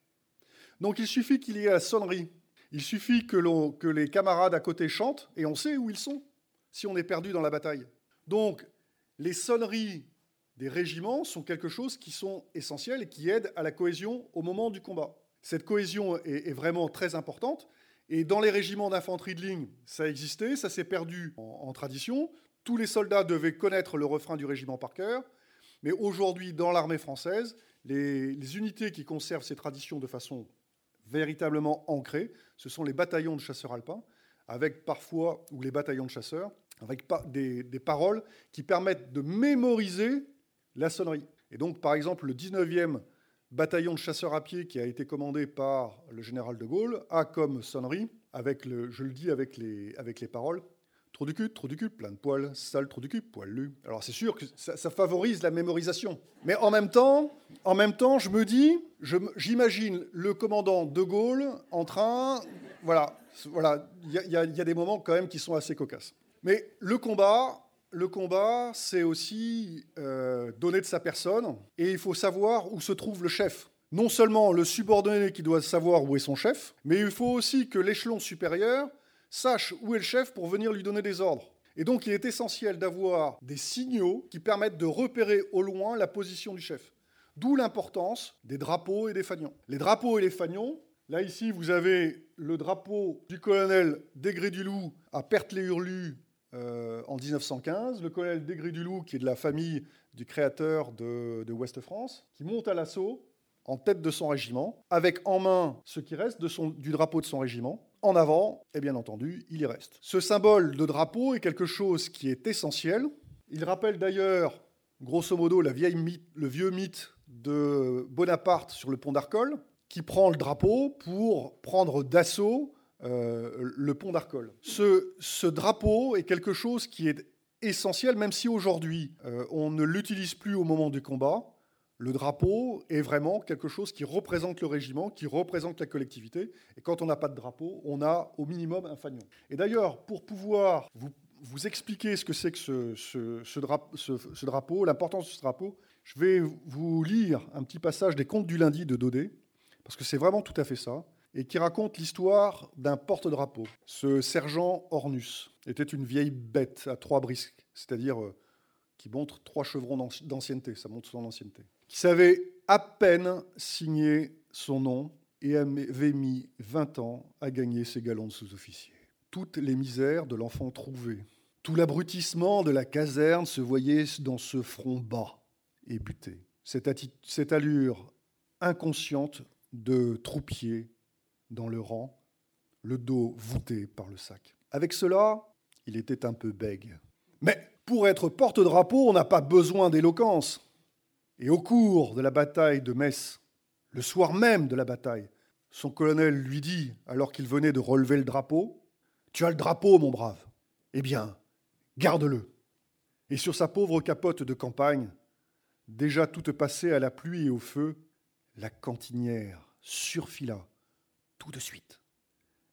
Donc il suffit qu'il y ait la sonnerie, il suffit que, que les camarades à côté chantent et on sait où ils sont si on est perdu dans la bataille. Donc les sonneries des régiments sont quelque chose qui sont essentiels et qui aident à la cohésion au moment du combat. Cette cohésion est, vraiment très importante. Et dans les régiments d'infanterie de ligne, ça existait, ça s'est perdu en, tradition. Tous les soldats devaient connaître le refrain du régiment par cœur. Mais aujourd'hui, dans l'armée française, les, unités qui conservent ces traditions de façon véritablement ancrée, ce sont les bataillons de chasseurs alpins, avec parfois, ou les bataillons de chasseurs, avec des, des paroles qui permettent de mémoriser la sonnerie. Et donc, par exemple, le 19e bataillon de chasseurs à pied qui a été commandé par le général de Gaulle a comme sonnerie, avec le, je le dis avec les, avec les paroles, Trop du cul, trop du cul, plein de poils, sale, trop du cul, poilu. Alors c'est sûr que ça, favorise la mémorisation. Mais en même temps, en même temps je me dis, j'imagine le commandant de Gaulle en train. Voilà, voilà, il y, y, a des moments quand même qui sont assez cocasses. Mais le combat, le combat, c'est aussi euh, donner de sa personne, et il faut savoir où se trouve le chef. Non seulement le subordonné qui doit savoir où est son chef, mais il faut aussi que l'échelon supérieur sache où est le chef pour venir lui donner des ordres. Et donc il est essentiel d'avoir des signaux qui permettent de repérer au loin la position du chef. D'où l'importance des drapeaux et des fanions. Les drapeaux et les fanions, là ici vous avez le drapeau du colonel Degré-du-Loup à Perth-les-Hurlus euh, en 1915, le colonel Degré-du-Loup qui est de la famille du créateur de, de Ouest France, qui monte à l'assaut en tête de son régiment, avec en main ce qui reste du drapeau de son régiment. En avant, et bien entendu, il y reste. Ce symbole de drapeau est quelque chose qui est essentiel. Il rappelle d'ailleurs, grosso modo, la vieille mythe, le vieux mythe de Bonaparte sur le pont d'Arcole, qui prend le drapeau pour prendre d'assaut euh, le pont d'Arcole. Ce, drapeau est quelque chose qui est essentiel, même si aujourd'hui euh, on ne l'utilise plus au moment du combat. Le drapeau est vraiment quelque chose qui représente le régiment, qui représente la collectivité. Et quand on n'a pas de drapeau, on a au minimum un fanion. Et d'ailleurs, pour pouvoir vous, expliquer ce que c'est que ce, ce drapeau l'importance de ce drapeau, je vais vous lire un petit passage des Contes du lundi de Daudet, parce que c'est vraiment tout à fait ça, et qui raconte l'histoire d'un porte-drapeau. Ce sergent Ornus était une vieille bête à trois brisques, c'est-à-dire euh, qui montre trois chevrons d'ancienneté, ça montre son ancienneté qui savait à peine signer son nom et avait mis 20 ans à gagner ses galons de sous-officier. Toutes les misères de l'enfant trouvé, tout l'abrutissement de la caserne se voyait dans ce front bas et buté. Cette, cette allure inconsciente de troupier dans le rang, le dos voûté par le sac. Avec cela, il était un peu bègue. Mais pour être porte-drapeau, on n'a pas besoin d'éloquence. Et au cours de la bataille de Metz, le soir même de la bataille, son colonel lui dit, alors qu'il venait de relever le drapeau, Tu as le drapeau, mon brave. Eh bien, garde-le. Et sur sa pauvre capote de campagne, déjà toute passée à la pluie et au feu, la cantinière surfila tout de suite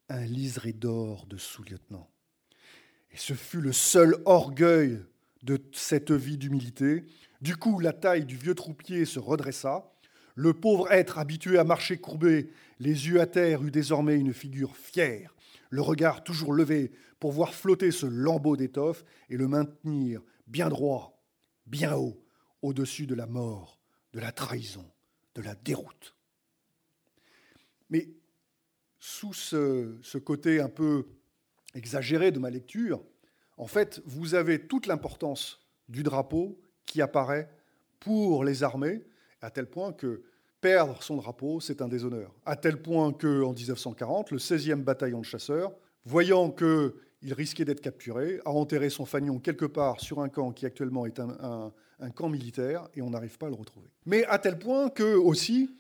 un liseré d'or de sous-lieutenant. Et ce fut le seul orgueil de cette vie d'humilité du coup, la taille du vieux troupier se redressa. Le pauvre être habitué à marcher courbé, les yeux à terre, eut désormais une figure fière, le regard toujours levé pour voir flotter ce lambeau d'étoffe et le maintenir bien droit, bien haut, au-dessus de la mort, de la trahison, de la déroute. Mais sous ce, côté un peu exagéré de ma lecture, en fait, vous avez toute l'importance du drapeau qui apparaît pour les armées, à tel point que perdre son drapeau, c'est un déshonneur. À tel point qu'en 1940, le 16e bataillon de chasseurs, voyant qu'il risquait d'être capturé, a enterré son fanion quelque part sur un camp qui actuellement est un, un, un camp militaire, et on n'arrive pas à le retrouver. Mais à tel point que aussi,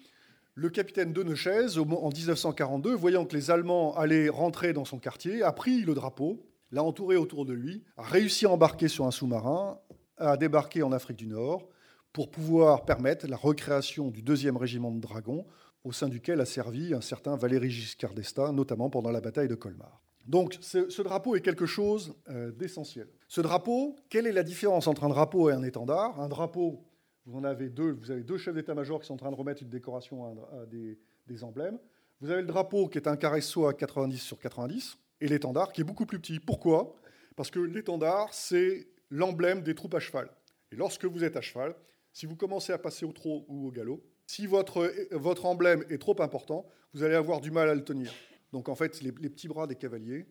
le capitaine de Neuchèze, en 1942, voyant que les Allemands allaient rentrer dans son quartier, a pris le drapeau, l'a entouré autour de lui, a réussi à embarquer sur un sous-marin, a débarqué en Afrique du Nord pour pouvoir permettre la recréation du deuxième régiment de dragons, au sein duquel a servi un certain Valéry Giscard d'Estaing, notamment pendant la bataille de Colmar. Donc ce, ce drapeau est quelque chose euh, d'essentiel. Ce drapeau, quelle est la différence entre un drapeau et un étendard? Un drapeau, vous en avez deux, vous avez deux chefs d'état-major qui sont en train de remettre une décoration à, des, emblèmes. Vous avez le drapeau qui est un carré à 90 sur 90 et l'étendard qui est beaucoup plus petit. Pourquoi? Parce que l'étendard, c'est l'emblème des troupes à cheval. Et lorsque vous êtes à cheval, si vous commencez à passer au trot ou au galop, si votre, votre emblème est trop important, vous allez avoir du mal à le tenir. Donc en fait, les, petits bras des cavaliers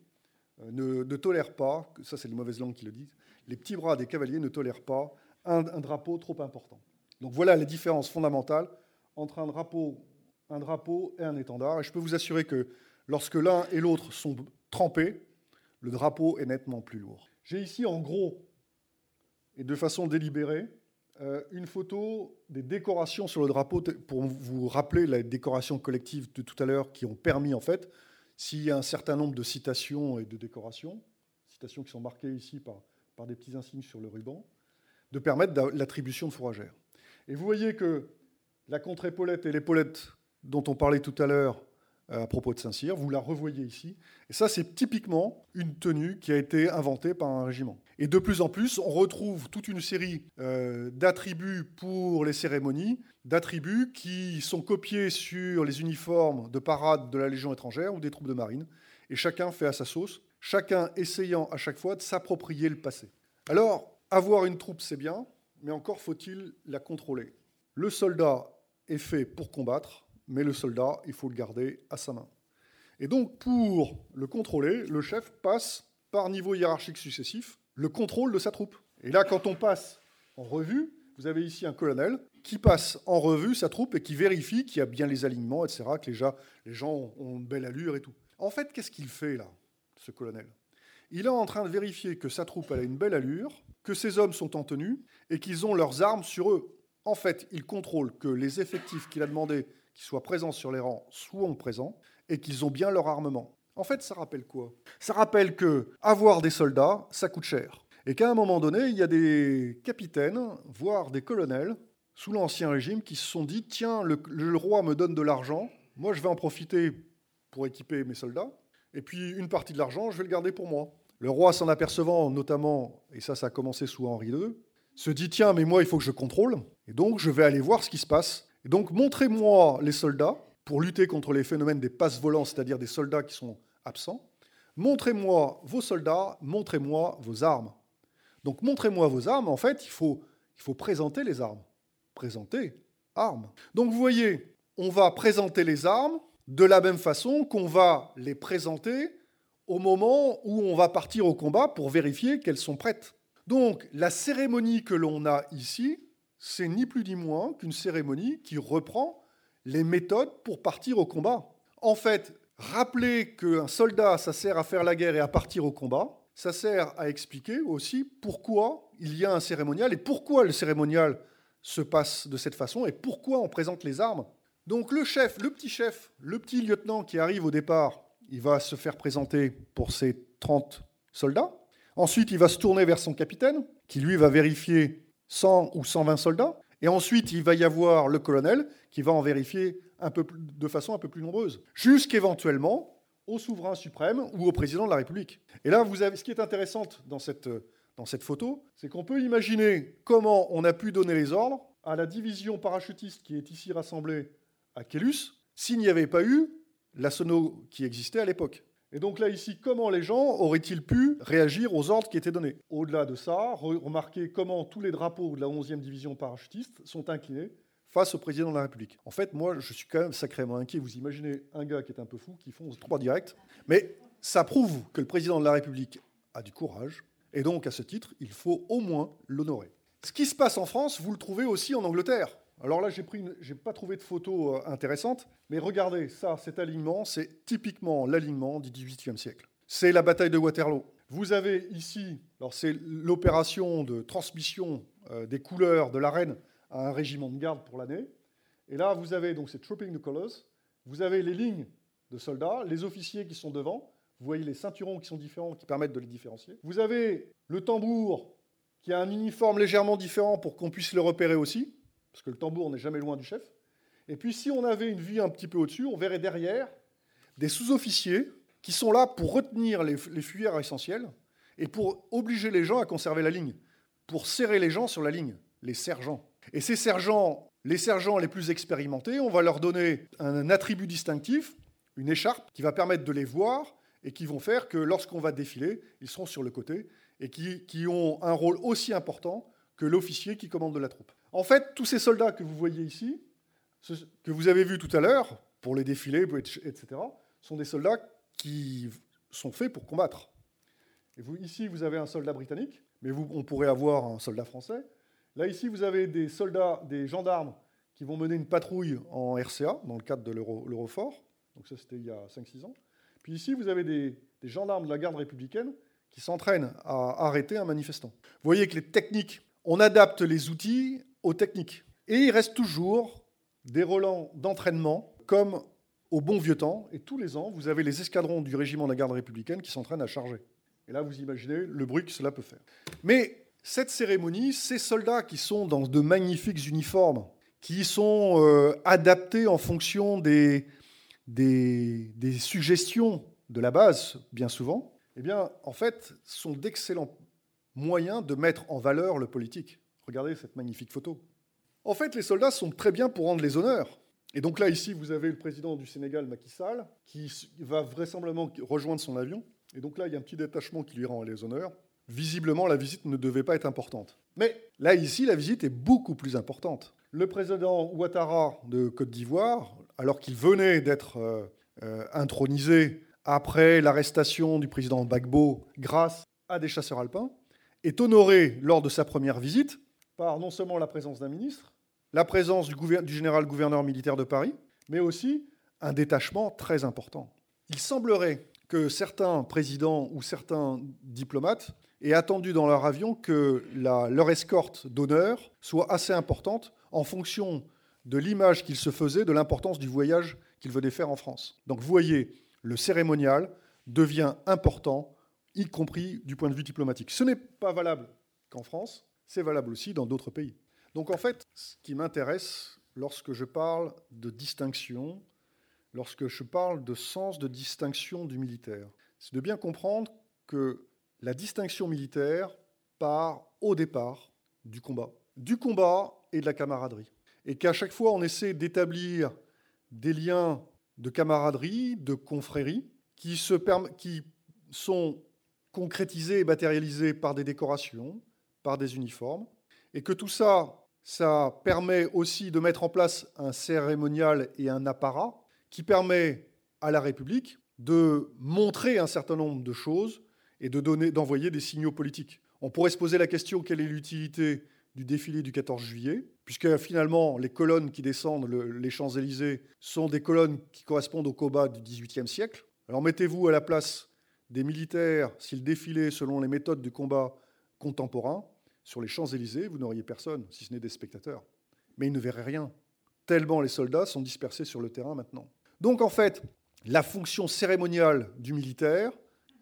euh, ne, tolèrent pas, ça c'est les mauvaises langues qui le disent, les petits bras des cavaliers ne tolèrent pas un, drapeau trop important. Donc voilà les différences fondamentales entre un drapeau, un drapeau et un étendard. Et je peux vous assurer que lorsque l'un et l'autre sont trempés, le drapeau est nettement plus lourd. J'ai ici en gros et de façon délibérée euh, une photo des décorations sur le drapeau pour vous rappeler la décoration collective de tout à l'heure qui ont permis en fait, s'il y a un certain nombre de citations et de décorations, citations qui sont marquées ici par des petits insignes sur le ruban, de permettre l'attribution de fourragères. Et vous voyez que la contre-épaulette et l'épaulette dont on parlait tout à l'heure euh, à propos de Saint-Cyr, vous la revoyez ici. Et ça, c'est typiquement une tenue qui a été inventée par un régiment. Et de plus en plus, on retrouve toute une série euh, d'attributs pour les cérémonies, d'attributs qui sont copiés sur les uniformes de parade de la Légion étrangère ou des troupes de marine. Et chacun fait à sa sauce. chacun essayant à chaque fois de s'approprier le passé. Alors, avoir une troupe, c'est bien, mais encore faut-il la contrôler. Le soldat est fait pour combattre, mais le soldat, il faut le garder à sa main. Et donc, pour le contrôler, le chef passe par niveau hiérarchique successif le contrôle de sa troupe. Et là, quand on passe en revue, vous avez ici un colonel qui passe en revue sa troupe et qui vérifie qu'il y a bien les alignements, etc., que les gens, ont une belle allure et tout. En fait, qu'est-ce qu'il fait là, ce colonel? Il est en train de vérifier que sa troupe a une belle allure, que ses hommes sont en tenue et qu'ils ont leurs armes sur eux. En fait, il contrôle que les effectifs qu'il a demandé qu'ils soient présents sur les rangs soient présents et qu'ils ont bien leur armement. En fait, ça rappelle quoi? Ça rappelle que avoir des soldats, ça coûte cher. Et qu'à un moment donné, il y a des capitaines, voire des colonels, sous l'Ancien Régime, qui se sont dit, tiens, le, roi me donne de l'argent, moi je vais en profiter pour équiper mes soldats, et puis une partie de l'argent, je vais le garder pour moi. Le roi s'en apercevant notamment, et ça ça a commencé sous Henri II, se dit, tiens, mais moi il faut que je contrôle, et donc je vais aller voir ce qui se passe. Et donc montrez-moi les soldats, pour lutter contre les phénomènes des passes volants, c'est-à-dire des soldats qui sont absents. Montrez-moi vos soldats, montrez-moi vos armes. Donc montrez-moi vos armes. En fait, il faut, il faut présenter les armes. Présenter armes. Donc vous voyez, on va présenter les armes de la même façon qu'on va les présenter au moment où on va partir au combat pour vérifier qu'elles sont prêtes. Donc la cérémonie que l'on a ici, c'est ni plus ni moins qu'une cérémonie qui reprend les méthodes pour partir au combat. En fait, rappeler qu'un soldat, ça sert à faire la guerre et à partir au combat, ça sert à expliquer aussi pourquoi il y a un cérémonial et pourquoi le cérémonial se passe de cette façon et pourquoi on présente les armes. Donc le chef, le petit chef, le petit lieutenant qui arrive au départ, il va se faire présenter pour ses 30 soldats. Ensuite, il va se tourner vers son capitaine, qui lui va vérifier 100 ou 120 soldats. Et ensuite, il va y avoir le colonel qui va en vérifier un peu de façon un peu plus nombreuse, jusqu'éventuellement au souverain suprême ou au président de la République. Et là, vous avez, ce qui est intéressant dans cette, dans cette photo, c'est qu'on peut imaginer comment on a pu donner les ordres à la division parachutiste qui est ici rassemblée à Kélus s'il n'y avait pas eu la sono qui existait à l'époque. Et donc là, ici, comment les gens auraient-ils pu réagir aux ordres qui étaient donnés? Au-delà de ça, remarquez comment tous les drapeaux de la 11e division parachutiste sont inclinés face au président de la République. En fait, moi, je suis quand même sacrément inquiet. Vous imaginez un gars qui est un peu fou, qui fonce trois directs. Mais ça prouve que le président de la République a du courage. Et donc, à ce titre, il faut au moins l'honorer. Ce qui se passe en France, vous le trouvez aussi en Angleterre. Alors là, j'ai pris, j'ai pas trouvé de photos euh, intéressantes, mais regardez ça, cet alignement, c'est typiquement l'alignement du XVIIIe siècle. C'est la bataille de Waterloo. Vous avez ici, alors c'est l'opération de transmission euh, des couleurs de la reine à un régiment de garde pour l'année. Et là, vous avez donc c'est Trooping the Colors. Vous avez les lignes de soldats, les officiers qui sont devant. Vous voyez les ceinturons qui sont différents, qui permettent de les différencier. Vous avez le tambour qui a un uniforme légèrement différent pour qu'on puisse le repérer aussi, parce que le tambour n'est jamais loin du chef. Et puis si on avait une vue un petit peu au-dessus, on verrait derrière des sous-officiers qui sont là pour retenir les, les fuyères essentielles et pour obliger les gens à conserver la ligne, pour serrer les gens sur la ligne, les sergents. Et ces sergents, les sergents les plus expérimentés, on va leur donner un attribut distinctif, une écharpe, qui va permettre de les voir et qui vont faire que lorsqu'on va défiler, ils seront sur le côté et qui, ont un rôle aussi important que l'officier qui commande de la troupe. En fait, tous ces soldats que vous voyez ici, que vous avez vus tout à l'heure, pour les défilés, etc., sont des soldats qui sont faits pour combattre. Ici, vous avez un soldat britannique, mais vous, on pourrait avoir un soldat français, Là, ici, vous avez des soldats, des gendarmes qui vont mener une patrouille en RCA, dans le cadre de l'Eurofort. Donc ça, c'était il y a 5-6 ans. Puis ici, vous avez des, gendarmes de la garde républicaine qui s'entraînent à arrêter un manifestant. Vous voyez que les techniques, on adapte les outils aux techniques. Et il reste toujours des relents d'entraînement, comme au bon vieux temps. Et tous les ans, vous avez les escadrons du régiment de la garde républicaine qui s'entraînent à charger. Et là, vous imaginez le bruit que cela peut faire. Mais cette cérémonie, ces soldats qui sont dans de magnifiques uniformes, qui sont euh, adaptés en fonction des, des, suggestions de la base, bien souvent, eh bien, en fait, sont d'excellents moyens de mettre en valeur le politique. Regardez cette magnifique photo. En fait, les soldats sont très bien pour rendre les honneurs. Et donc là, ici, vous avez le président du Sénégal, Macky Sall, qui va vraisemblablement rejoindre son avion. Et donc là, il y a un petit détachement qui lui rend les honneurs. Visiblement, la visite ne devait pas être importante. Mais là, ici, la visite est beaucoup plus importante. Le président Ouattara de Côte d'Ivoire, alors qu'il venait d'être euh, euh, intronisé après l'arrestation du président Gbagbo grâce à des chasseurs alpins, est honoré lors de sa première visite par non seulement la présence d'un ministre, la présence du, général gouverneur militaire de Paris, mais aussi un détachement très important. Il semblerait que certains présidents ou certains diplomates aient attendu dans leur avion que leur escorte d'honneur soit assez importante en fonction de l'image qu'ils se faisaient de l'importance du voyage qu'ils venaient faire en France. Donc voyez, le cérémonial devient important, y compris du point de vue diplomatique. Ce n'est pas valable qu'en France, c'est valable aussi dans d'autres pays. Donc en fait, ce qui m'intéresse lorsque je parle de distinction, lorsque je parle de sens de distinction du militaire, c'est de bien comprendre que la distinction militaire part au départ du combat. Du combat et de la camaraderie. Et qu'à chaque fois, on essaie d'établir des liens de camaraderie, de confrérie, qui, qui sont concrétisés et matérialisés par des décorations, par des uniformes, et que tout ça, ça permet aussi de mettre en place un cérémonial et un apparat qui permet à la République de montrer un certain nombre de choses et de donner, d'envoyer des signaux politiques. On pourrait se poser la question quelle est l'utilité du défilé du 14 juillet, puisque finalement les colonnes qui descendent les Champs-Élysées sont des colonnes qui correspondent au combat du XVIIIe siècle. Alors mettez-vous à la place des militaires s'ils défilaient selon les méthodes du combat contemporain. Sur les Champs-Élysées, vous n'auriez personne, si ce n'est des spectateurs. Mais ils ne verraient rien, tellement les soldats sont dispersés sur le terrain maintenant. Donc en fait, la fonction cérémoniale du militaire,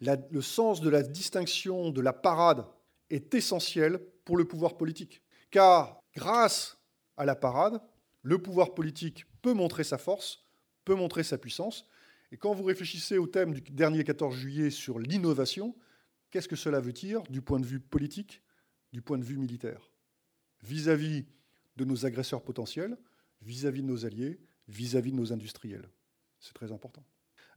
le sens de la distinction de la parade est essentiel pour le pouvoir politique. Car grâce à la parade, le pouvoir politique peut montrer sa force, peut montrer sa puissance. Et quand vous réfléchissez au thème du dernier 14 juillet sur l'innovation, qu'est-ce que cela veut dire du point de vue politique, du point de vue militaire? Vis-à-vis de nos agresseurs potentiels, vis-à-vis de nos alliés, vis-à-vis de nos industriels. C'est très important.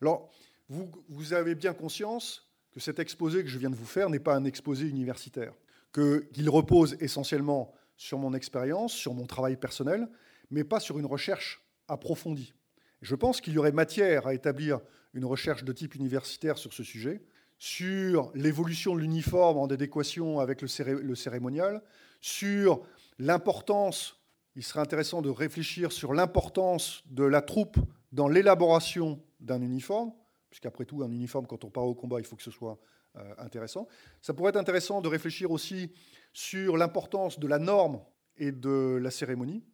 Alors, vous, vous, avez bien conscience que cet exposé que je viens de vous faire n'est pas un exposé universitaire, qu'il repose essentiellement sur mon expérience, sur mon travail personnel, mais pas sur une recherche approfondie. Je pense qu'il y aurait matière à établir une recherche de type universitaire sur ce sujet, sur l'évolution de l'uniforme en adéquation avec le, cérémonial, sur l'importance, il serait intéressant de réfléchir sur l'importance de la troupe dans l'élaboration d'un uniforme, puisqu'après tout, un uniforme, quand on part au combat, il faut que ce soit euh, intéressant. Ça pourrait être intéressant de réfléchir aussi sur l'importance de la norme et de la cérémonie.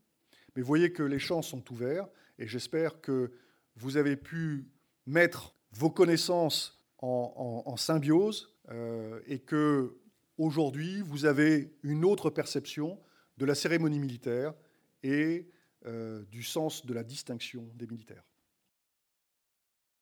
Mais voyez que les champs sont ouverts et j'espère que vous avez pu mettre vos connaissances en, symbiose euh, et que aujourd'hui vous avez une autre perception de la cérémonie militaire et euh, du sens de la distinction des militaires.